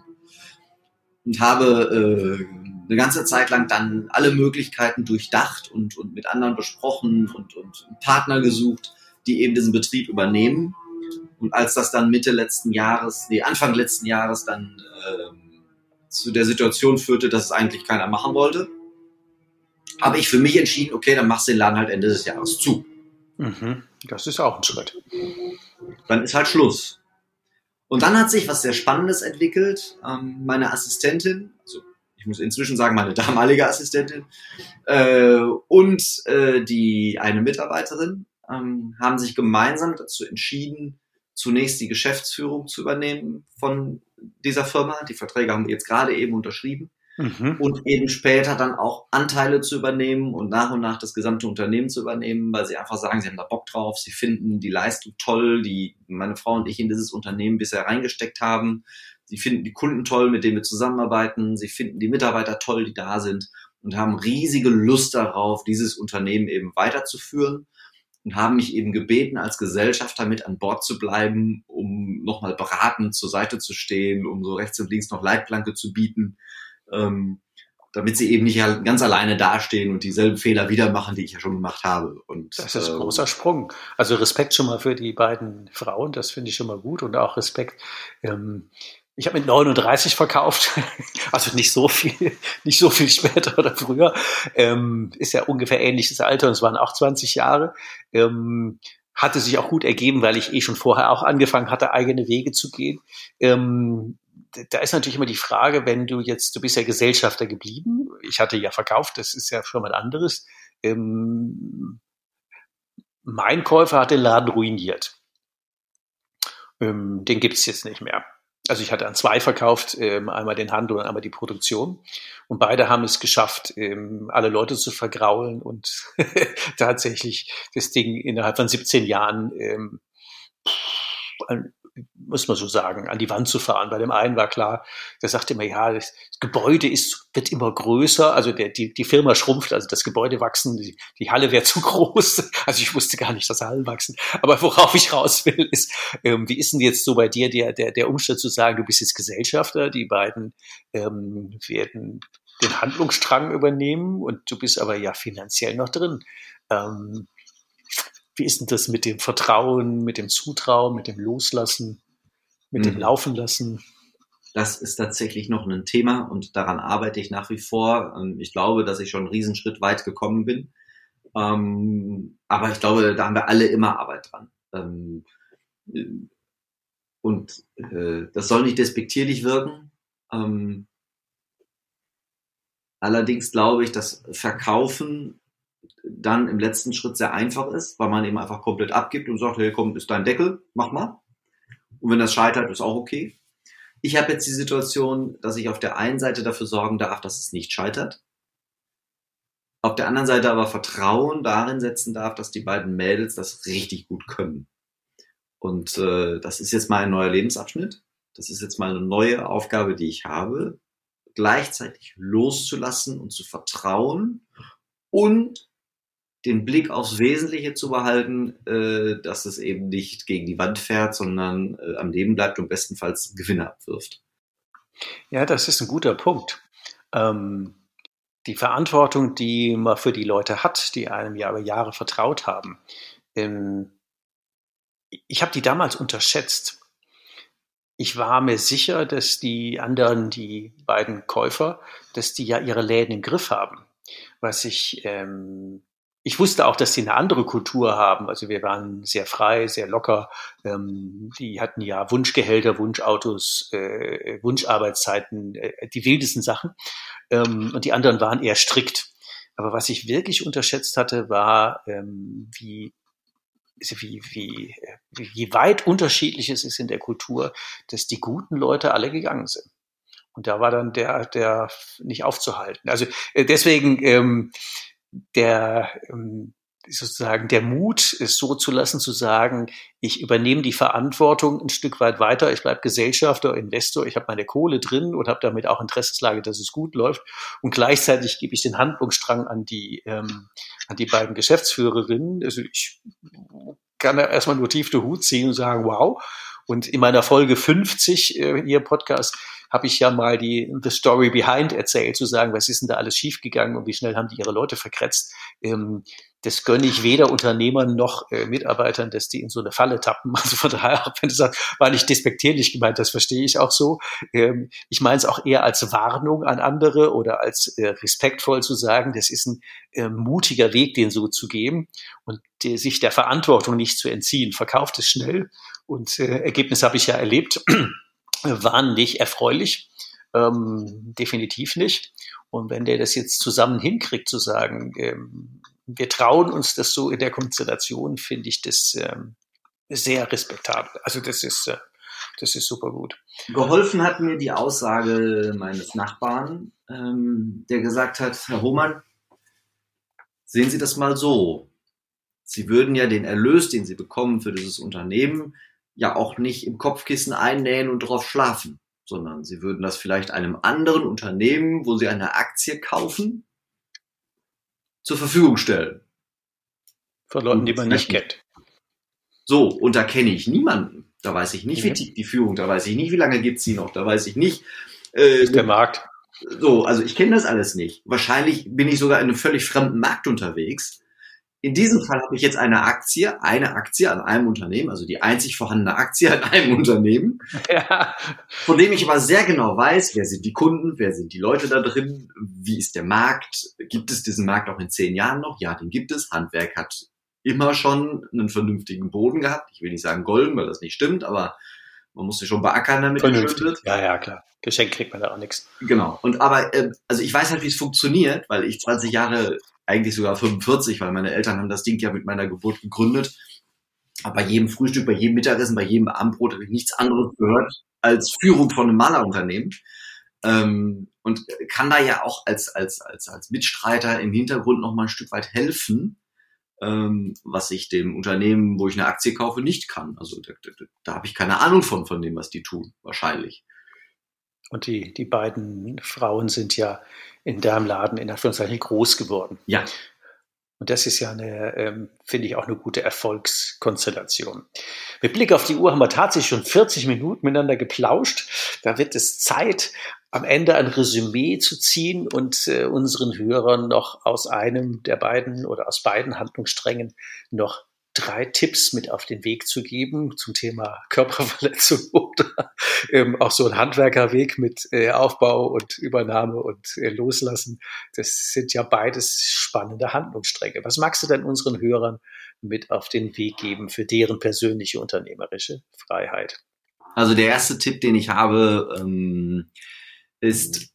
und habe äh, eine ganze Zeit lang dann alle Möglichkeiten durchdacht und, und mit anderen besprochen und, und Partner gesucht, die eben diesen Betrieb übernehmen. Und als das dann Mitte letzten Jahres, nee, Anfang letzten Jahres dann äh, zu der Situation führte, dass es eigentlich keiner machen wollte, habe ich für mich entschieden, okay, dann machst du den Laden halt Ende des Jahres zu. Mhm. Das ist auch ein Schritt. Dann ist halt Schluss. Und dann hat sich was sehr Spannendes entwickelt. Ähm, meine Assistentin, ich muss inzwischen sagen, meine damalige Assistentin äh, und äh, die eine Mitarbeiterin ähm, haben sich gemeinsam dazu entschieden, zunächst die Geschäftsführung zu übernehmen von dieser Firma. Die Verträge haben wir jetzt gerade eben unterschrieben. Mhm. Und eben später dann auch Anteile zu übernehmen und nach und nach das gesamte Unternehmen zu übernehmen, weil sie einfach sagen, sie haben da Bock drauf, sie finden die Leistung toll, die meine Frau und ich in dieses Unternehmen bisher reingesteckt haben. Sie finden die Kunden toll, mit denen wir zusammenarbeiten. Sie finden die Mitarbeiter toll, die da sind und haben riesige Lust darauf, dieses Unternehmen eben weiterzuführen und haben mich eben gebeten, als Gesellschafter mit an Bord zu bleiben, um nochmal beratend zur Seite zu stehen, um so rechts und links noch Leitplanke zu bieten, ähm, damit sie eben nicht ganz alleine dastehen und dieselben Fehler wieder machen, die ich ja schon gemacht habe. Und, das ist ein äh, großer Sprung. Also Respekt schon mal für die beiden Frauen, das finde ich schon mal gut und auch Respekt. Ähm, ich habe mit 39 verkauft, also nicht so viel, nicht so viel später oder früher. Ähm, ist ja ungefähr ähnliches Alter und es waren auch 20 Jahre. Ähm, hatte sich auch gut ergeben, weil ich eh schon vorher auch angefangen hatte, eigene Wege zu gehen. Ähm, da ist natürlich immer die Frage, wenn du jetzt, du bist ja Gesellschafter geblieben, ich hatte ja verkauft, das ist ja schon mal anderes. Ähm, mein Käufer hat den Laden ruiniert. Ähm, den gibt's jetzt nicht mehr. Also ich hatte an zwei verkauft, ähm, einmal den Handel und einmal die Produktion. Und beide haben es geschafft, ähm, alle Leute zu vergraulen und tatsächlich das Ding innerhalb von 17 Jahren ähm, muss man so sagen, an die Wand zu fahren. Bei dem einen war klar, der sagte immer, ja, das Gebäude ist, wird immer größer, also der, die, die Firma schrumpft, also das Gebäude wachsen, die, die Halle wäre zu groß. Also ich wusste gar nicht, dass Hallen wachsen. Aber worauf ich raus will, ist, ähm, wie ist denn jetzt so bei dir der, der, der Umstand zu sagen, du bist jetzt Gesellschafter, die beiden ähm, werden den Handlungsstrang übernehmen und du bist aber ja finanziell noch drin. Ähm, wie ist denn das mit dem Vertrauen, mit dem Zutrauen, mit dem Loslassen, mit mhm. dem Laufen lassen? Das ist tatsächlich noch ein Thema und daran arbeite ich nach wie vor. Ähm, ich glaube, dass ich schon einen Riesenschritt weit gekommen bin. Ähm, aber ich glaube, da haben wir alle immer Arbeit dran. Ähm, und äh, das soll nicht despektierlich wirken. allerdings glaube ich, dass Verkaufen dann im letzten Schritt sehr einfach ist, weil man eben einfach komplett abgibt und sagt, hey, komm, ist dein Deckel, mach mal. Und wenn das scheitert, ist auch okay. Ich habe jetzt die Situation, dass ich auf der einen Seite dafür sorgen darf, dass es nicht scheitert. Auf der anderen Seite aber Vertrauen darin setzen darf, dass die beiden Mädels das richtig gut können. Und äh, das ist jetzt mal ein neuer Lebensabschnitt. Das ist jetzt mal eine neue Aufgabe, die ich habe, gleichzeitig loszulassen und zu vertrauen und den Blick aufs Wesentliche zu behalten, äh, dass es eben nicht gegen die Wand fährt, sondern äh, am Leben bleibt und bestenfalls Gewinne abwirft. Ja, das ist ein guter Punkt. Ähm, die Verantwortung, die man für die Leute hat, die einem ja über Jahre vertraut haben. Ähm, ich habe die damals unterschätzt. Ich war mir sicher, dass die anderen, die beiden Käufer, dass die ja ihre Läden im Griff haben. Was ich ähm, ich wusste auch, dass sie eine andere Kultur haben. Also wir waren sehr frei, sehr locker. Ähm, die hatten ja Wunschgehälter, Wunschautos, äh, Wunscharbeitszeiten, äh, die wildesten Sachen. Ähm, und die anderen waren eher strikt. Aber was ich wirklich unterschätzt hatte, war, ähm, wie wie, wie, wie weit unterschiedlich es ist in der Kultur, dass die guten Leute alle gegangen sind. Und da war dann der, der nicht aufzuhalten. Also äh, deswegen, ähm, der ähm, sozusagen der Mut, es so zu lassen, zu sagen, ich übernehme die Verantwortung ein Stück weit weiter, ich bleibe Gesellschafter, Investor, ich habe meine Kohle drin und habe damit auch Interessenslage, dass es gut läuft. Und gleichzeitig gebe ich den Handlungsstrang an die, ähm, an die beiden Geschäftsführerinnen. Also ich kann da erstmal nur tief den Hut ziehen und sagen, wow. Und in meiner Folge 50 äh, hier Podcast habe ich ja mal die The Story Behind erzählt, zu sagen, was ist denn da alles schiefgegangen und wie schnell haben die ihre Leute verkretzt. Ähm, das gönne ich weder Unternehmern noch äh, Mitarbeitern, dass die in so eine Falle tappen. Also von daher, wenn du sagst, war nicht despektierlich gemeint, das verstehe ich auch so. Ähm, ich meine es auch eher als Warnung an andere oder als äh, respektvoll zu sagen, das ist ein äh, mutiger Weg, den so zu geben und die, sich der Verantwortung nicht zu entziehen. Verkauft es schnell und äh, Ergebnisse habe ich ja erlebt, waren nicht erfreulich. Ähm, definitiv nicht. Und wenn der das jetzt zusammen hinkriegt, zu sagen, ähm, wir trauen uns das so in der Konstellation, finde ich das ähm, sehr respektabel. Also das ist, äh, das ist super gut. Geholfen hat mir die Aussage meines Nachbarn, ähm, der gesagt hat, Herr Hohmann, sehen Sie das mal so. Sie würden ja den Erlös, den Sie bekommen für dieses Unternehmen, ja auch nicht im Kopfkissen einnähen und drauf schlafen, sondern Sie würden das vielleicht einem anderen Unternehmen, wo Sie eine Aktie kaufen, zur Verfügung stellen. Von Leuten, die man nicht kennt. So, und da kenne ich niemanden. Da weiß ich nicht, wie tickt die Führung, da weiß ich nicht, wie lange gibt's sie noch, da weiß ich nicht. Äh, der Markt. So, also ich kenne das alles nicht. Wahrscheinlich bin ich sogar in einem völlig fremden Markt unterwegs. In diesem Fall habe ich jetzt eine Aktie, eine Aktie an einem Unternehmen, also die einzig vorhandene Aktie an einem Unternehmen, ja. von dem ich aber sehr genau weiß, wer sind die Kunden, wer sind die Leute da drin, wie ist der Markt, gibt es diesen Markt auch in zehn Jahren noch? Ja, den gibt es. Handwerk hat immer schon einen vernünftigen Boden gehabt. Ich will nicht sagen golden, weil das nicht stimmt, aber man muss sich schon beackern, damit es wird. Ja, ja, klar. Geschenk kriegt man da auch nichts. Genau. Und aber, äh, also ich weiß halt, wie es funktioniert, weil ich 20 Jahre, eigentlich sogar 45, weil meine Eltern haben das Ding ja mit meiner Geburt gegründet. Aber bei jedem Frühstück, bei jedem Mittagessen, bei jedem Abendbrot habe ich nichts anderes gehört als Führung von einem Malerunternehmen. Ähm, und kann da ja auch als, als, als, als Mitstreiter im Hintergrund noch mal ein Stück weit helfen, ähm, was ich dem Unternehmen, wo ich eine Aktie kaufe, nicht kann. Also da, da, da habe ich keine Ahnung von, von dem, was die tun, wahrscheinlich. Und die, die beiden Frauen sind ja in deinem Laden in Anführungszeichen groß geworden. Ja. Und das ist ja eine, ähm, finde ich, auch eine gute Erfolgskonstellation. Mit Blick auf die Uhr haben wir tatsächlich schon 40 Minuten miteinander geplauscht. Da wird es Zeit, am Ende ein Resümee zu ziehen und äh, unseren Hörern noch aus einem der beiden oder aus beiden Handlungssträngen noch drei Tipps mit auf den Weg zu geben zum Thema Körperverletzung oder ähm, auch so ein Handwerkerweg mit äh, Aufbau und Übernahme und äh, Loslassen. Das sind ja beides spannende Handlungsstränge. Was magst du denn unseren Hörern mit auf den Weg geben für deren persönliche unternehmerische Freiheit? Also der erste Tipp, den ich habe, ähm, ist,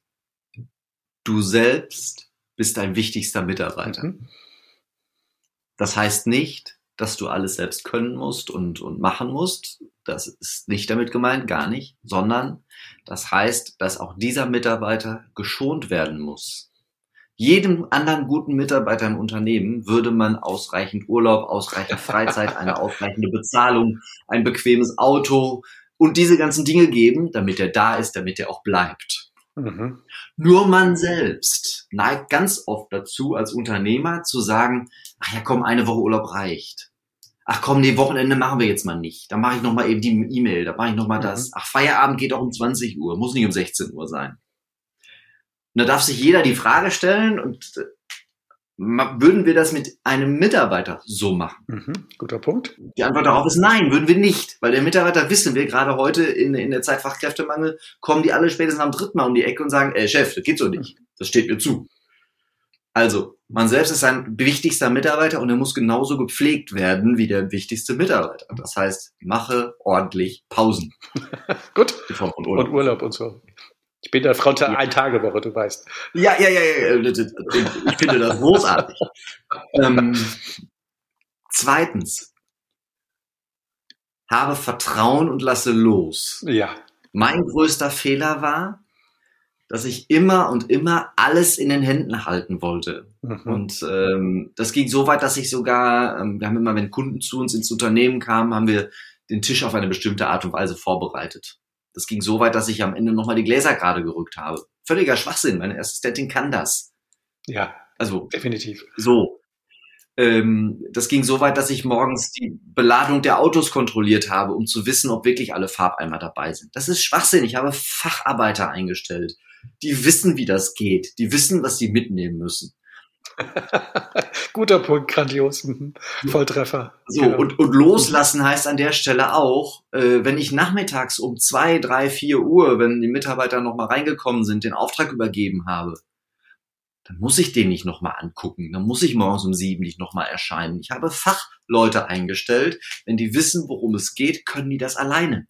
du selbst bist dein wichtigster Mitarbeiter. Mhm. Das heißt nicht, dass du alles selbst können musst und, und machen musst. Das ist nicht damit gemeint, gar nicht, sondern das heißt, dass auch dieser Mitarbeiter geschont werden muss. Jedem anderen guten Mitarbeiter im Unternehmen würde man ausreichend Urlaub, ausreichend Freizeit, eine ausreichende Bezahlung, ein bequemes Auto und diese ganzen Dinge geben, damit er da ist, damit er auch bleibt. Mhm. Nur man selbst neigt ganz oft dazu, als Unternehmer zu sagen, ach ja, komm, eine Woche Urlaub reicht. Ach komm, nee, Wochenende machen wir jetzt mal nicht. Da mache ich noch mal eben die E-Mail, da mache ich noch mal mhm. das. Ach, Feierabend geht auch um 20 Uhr, muss nicht um 16 Uhr sein. Und da darf sich jeder die Frage stellen und äh, würden wir das mit einem Mitarbeiter so machen? Mhm, guter Punkt. Die Antwort darauf ist nein, würden wir nicht. Weil der Mitarbeiter, wissen wir, gerade heute in, in der Zeit Fachkräftemangel, kommen die alle spätestens am dritten Mal um die Ecke und sagen, ey Chef, das geht so nicht. Das steht mir zu. Also, man selbst ist sein wichtigster Mitarbeiter und er muss genauso gepflegt werden wie der wichtigste Mitarbeiter. Das heißt, mache ordentlich Pausen. Gut. Und Urlaub. und Urlaub und so. Ich bin da Frau ja. Ein-Tage-Woche, du weißt. Ja, ja, ja, ja. Ich finde das großartig. ähm, zweitens, habe Vertrauen und lasse los. Ja. Mein größter Fehler war, dass ich immer und immer alles in den Händen halten wollte. Mhm. Und ähm, das ging so weit, dass ich sogar, ähm, wir haben immer, wenn Kunden zu uns ins Unternehmen kamen, haben wir den Tisch auf eine bestimmte Art und Weise vorbereitet. Das ging so weit, dass ich am Ende nochmal die Gläser gerade gerückt habe. Völliger Schwachsinn. Meine Assistentin kann das. Ja, also definitiv. So. Ähm, das ging so weit, dass ich morgens die Beladung der Autos kontrolliert habe, um zu wissen, ob wirklich alle Farbeimer dabei sind. Das ist Schwachsinn. Ich habe Facharbeiter eingestellt. Die wissen, wie das geht. Die wissen, was sie mitnehmen müssen. Guter Punkt, grandios. Mhm. Volltreffer. So, genau. und, und loslassen heißt an der Stelle auch, äh, wenn ich nachmittags um zwei, drei, vier Uhr, wenn die Mitarbeiter nochmal reingekommen sind, den Auftrag übergeben habe, dann muss ich den nicht nochmal angucken. Dann muss ich morgens um sieben nicht nochmal erscheinen. Ich habe Fachleute eingestellt. Wenn die wissen, worum es geht, können die das alleine.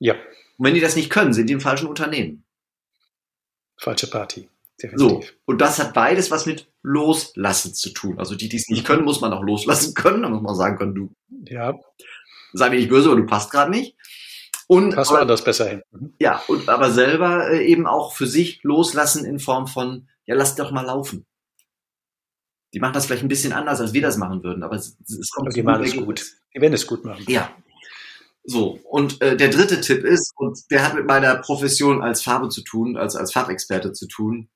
Ja. Und wenn die das nicht können, sind die im falschen Unternehmen. Falsche Party. Definitiv. So. Und das hat beides was mit Loslassen zu tun. Also die, die es nicht können, muss man auch loslassen können. Da muss man sagen können, du. Ja. Sei mir nicht böse, aber du passt gerade nicht. Und passt aber, das besser hin. Mhm. Ja, und aber selber äh, eben auch für sich loslassen in Form von, ja, lass doch mal laufen. Die machen das vielleicht ein bisschen anders, als wir das machen würden, aber es, es kommt. die machen es gut. Die werden es gut machen. Ja. So, und äh, der dritte Tipp ist, und der hat mit meiner Profession als Farbe zu tun, als, als Farbexperte zu tun,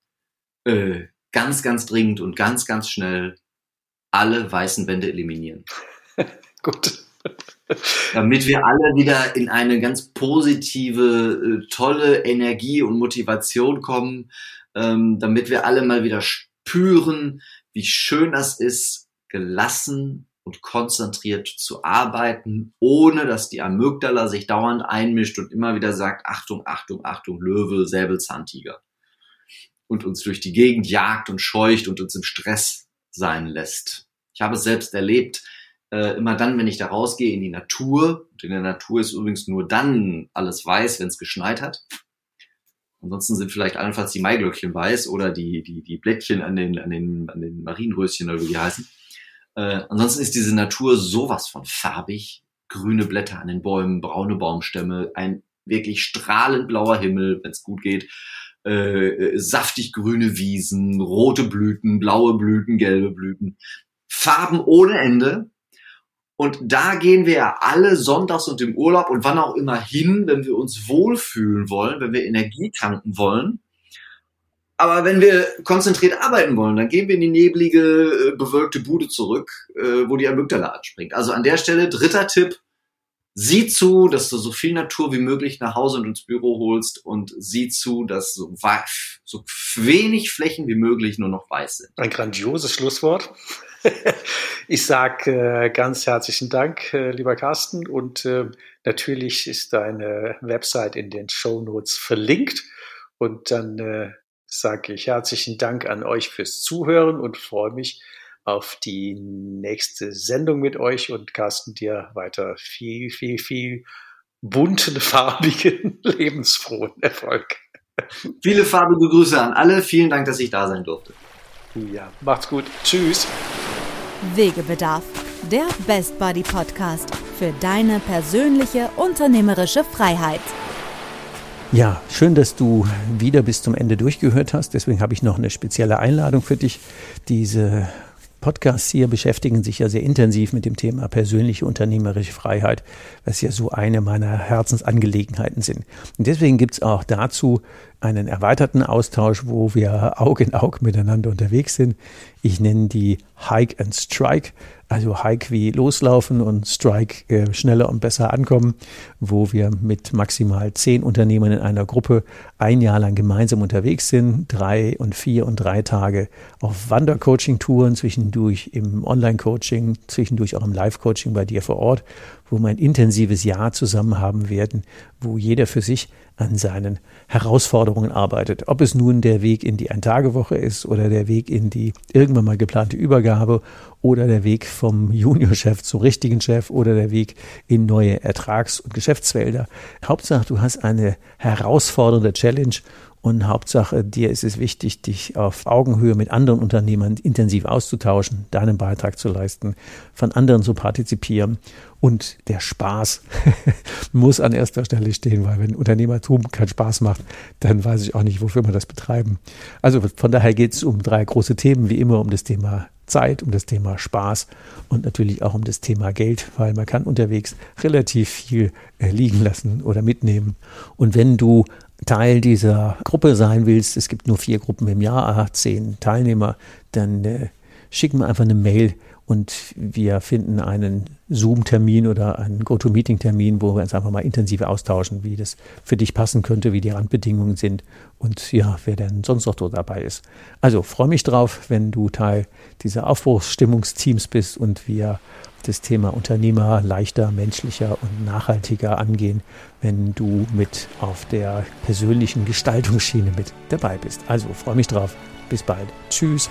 äh, ganz, ganz dringend und ganz, ganz schnell alle weißen Wände eliminieren. Gut. Damit wir alle wieder in eine ganz positive, äh, tolle Energie und Motivation kommen, ähm, damit wir alle mal wieder spüren, wie schön das ist, gelassen und konzentriert zu arbeiten, ohne dass die Amygdala sich dauernd einmischt und immer wieder sagt, Achtung, Achtung, Achtung, Löwe, Säbelzahntiger und uns durch die Gegend jagt und scheucht und uns im Stress sein lässt. Ich habe es selbst erlebt, äh, immer dann, wenn ich da rausgehe in die Natur, und in der Natur ist übrigens nur dann alles weiß, wenn es geschneit hat. Ansonsten sind vielleicht allenfalls die Maiglöckchen weiß oder die, die, die Blättchen an den, an den, an den Marienröschen oder wie die heißen. Äh, ansonsten ist diese Natur sowas von farbig. Grüne Blätter an den Bäumen, braune Baumstämme, ein wirklich strahlend blauer Himmel, wenn es gut geht äh, äh, saftig grüne Wiesen, rote Blüten, blaue Blüten, gelbe Blüten, Farben ohne Ende. Und da gehen wir ja alle sonntags und im Urlaub und wann auch immer hin, wenn wir uns wohlfühlen wollen, wenn wir Energie tanken wollen. Aber wenn wir konzentriert arbeiten wollen, dann gehen wir in die neblige, äh, bewölkte Bude zurück, äh, wo die Amygdala anspringt. Also an der Stelle, dritter Tipp, sieh zu, dass du so viel Natur wie möglich nach Hause und ins Büro holst und sieh zu, dass so, so wenig Flächen wie möglich nur noch weiß sind. Ein grandioses Schlusswort. Ich sage äh, ganz herzlichen Dank, äh, lieber Carsten. Und äh, natürlich ist deine Website in den Show Notes verlinkt. Und dann äh, sage ich herzlichen Dank an euch fürs Zuhören und freue mich, auf die nächste Sendung mit euch und Carsten dir weiter viel, viel, viel bunten, farbigen, lebensfrohen Erfolg. Viele farbige Grüße an alle. Vielen Dank, dass ich da sein durfte. Ja, macht's gut. Tschüss. Wegebedarf, der Best Buddy Podcast für deine persönliche unternehmerische Freiheit. Ja, schön, dass du wieder bis zum Ende durchgehört hast. Deswegen habe ich noch eine spezielle Einladung für dich. Diese Podcasts hier beschäftigen sich ja sehr intensiv mit dem Thema persönliche unternehmerische Freiheit, was ja so eine meiner Herzensangelegenheiten sind. Und deswegen gibt es auch dazu einen erweiterten Austausch, wo wir Aug in Aug miteinander unterwegs sind. Ich nenne die Hike and Strike also Hike wie loslaufen und Strike äh, schneller und besser ankommen, wo wir mit maximal zehn Unternehmern in einer Gruppe ein Jahr lang gemeinsam unterwegs sind, drei und vier und drei Tage auf Wandercoaching-Touren, zwischendurch im Online-Coaching, zwischendurch auch im Live-Coaching bei dir vor Ort, wo wir ein intensives Jahr zusammen haben werden, wo jeder für sich an seinen Herausforderungen arbeitet. Ob es nun der Weg in die Ein-Tage-Woche ist oder der Weg in die irgendwann mal geplante Übergabe oder der Weg vom Juniorchef zum richtigen Chef oder der Weg in neue Ertrags- und Geschäftsfelder. Hauptsache, du hast eine herausfordernde Challenge und Hauptsache, dir ist es wichtig, dich auf Augenhöhe mit anderen Unternehmern intensiv auszutauschen, deinen Beitrag zu leisten, von anderen zu partizipieren. Und der Spaß muss an erster Stelle stehen, weil wenn Unternehmertum keinen Spaß macht, dann weiß ich auch nicht, wofür wir das betreiben. Also von daher geht es um drei große Themen, wie immer um das Thema Zeit, um das Thema Spaß und natürlich auch um das Thema Geld, weil man kann unterwegs relativ viel äh, liegen lassen oder mitnehmen. Und wenn du Teil dieser Gruppe sein willst, es gibt nur vier Gruppen im Jahr, zehn Teilnehmer, dann äh, schick mir einfach eine Mail und wir finden einen Zoom-Termin oder einen GoToMeeting-Termin, wo wir uns einfach mal intensiv austauschen, wie das für dich passen könnte, wie die Randbedingungen sind und ja, wer denn sonst noch dort dabei ist. Also freue mich drauf, wenn du Teil dieser Aufbruchsstimmungsteams bist und wir das Thema Unternehmer leichter, menschlicher und nachhaltiger angehen, wenn du mit auf der persönlichen Gestaltungsschiene mit dabei bist. Also freue mich drauf. Bis bald. Tschüss.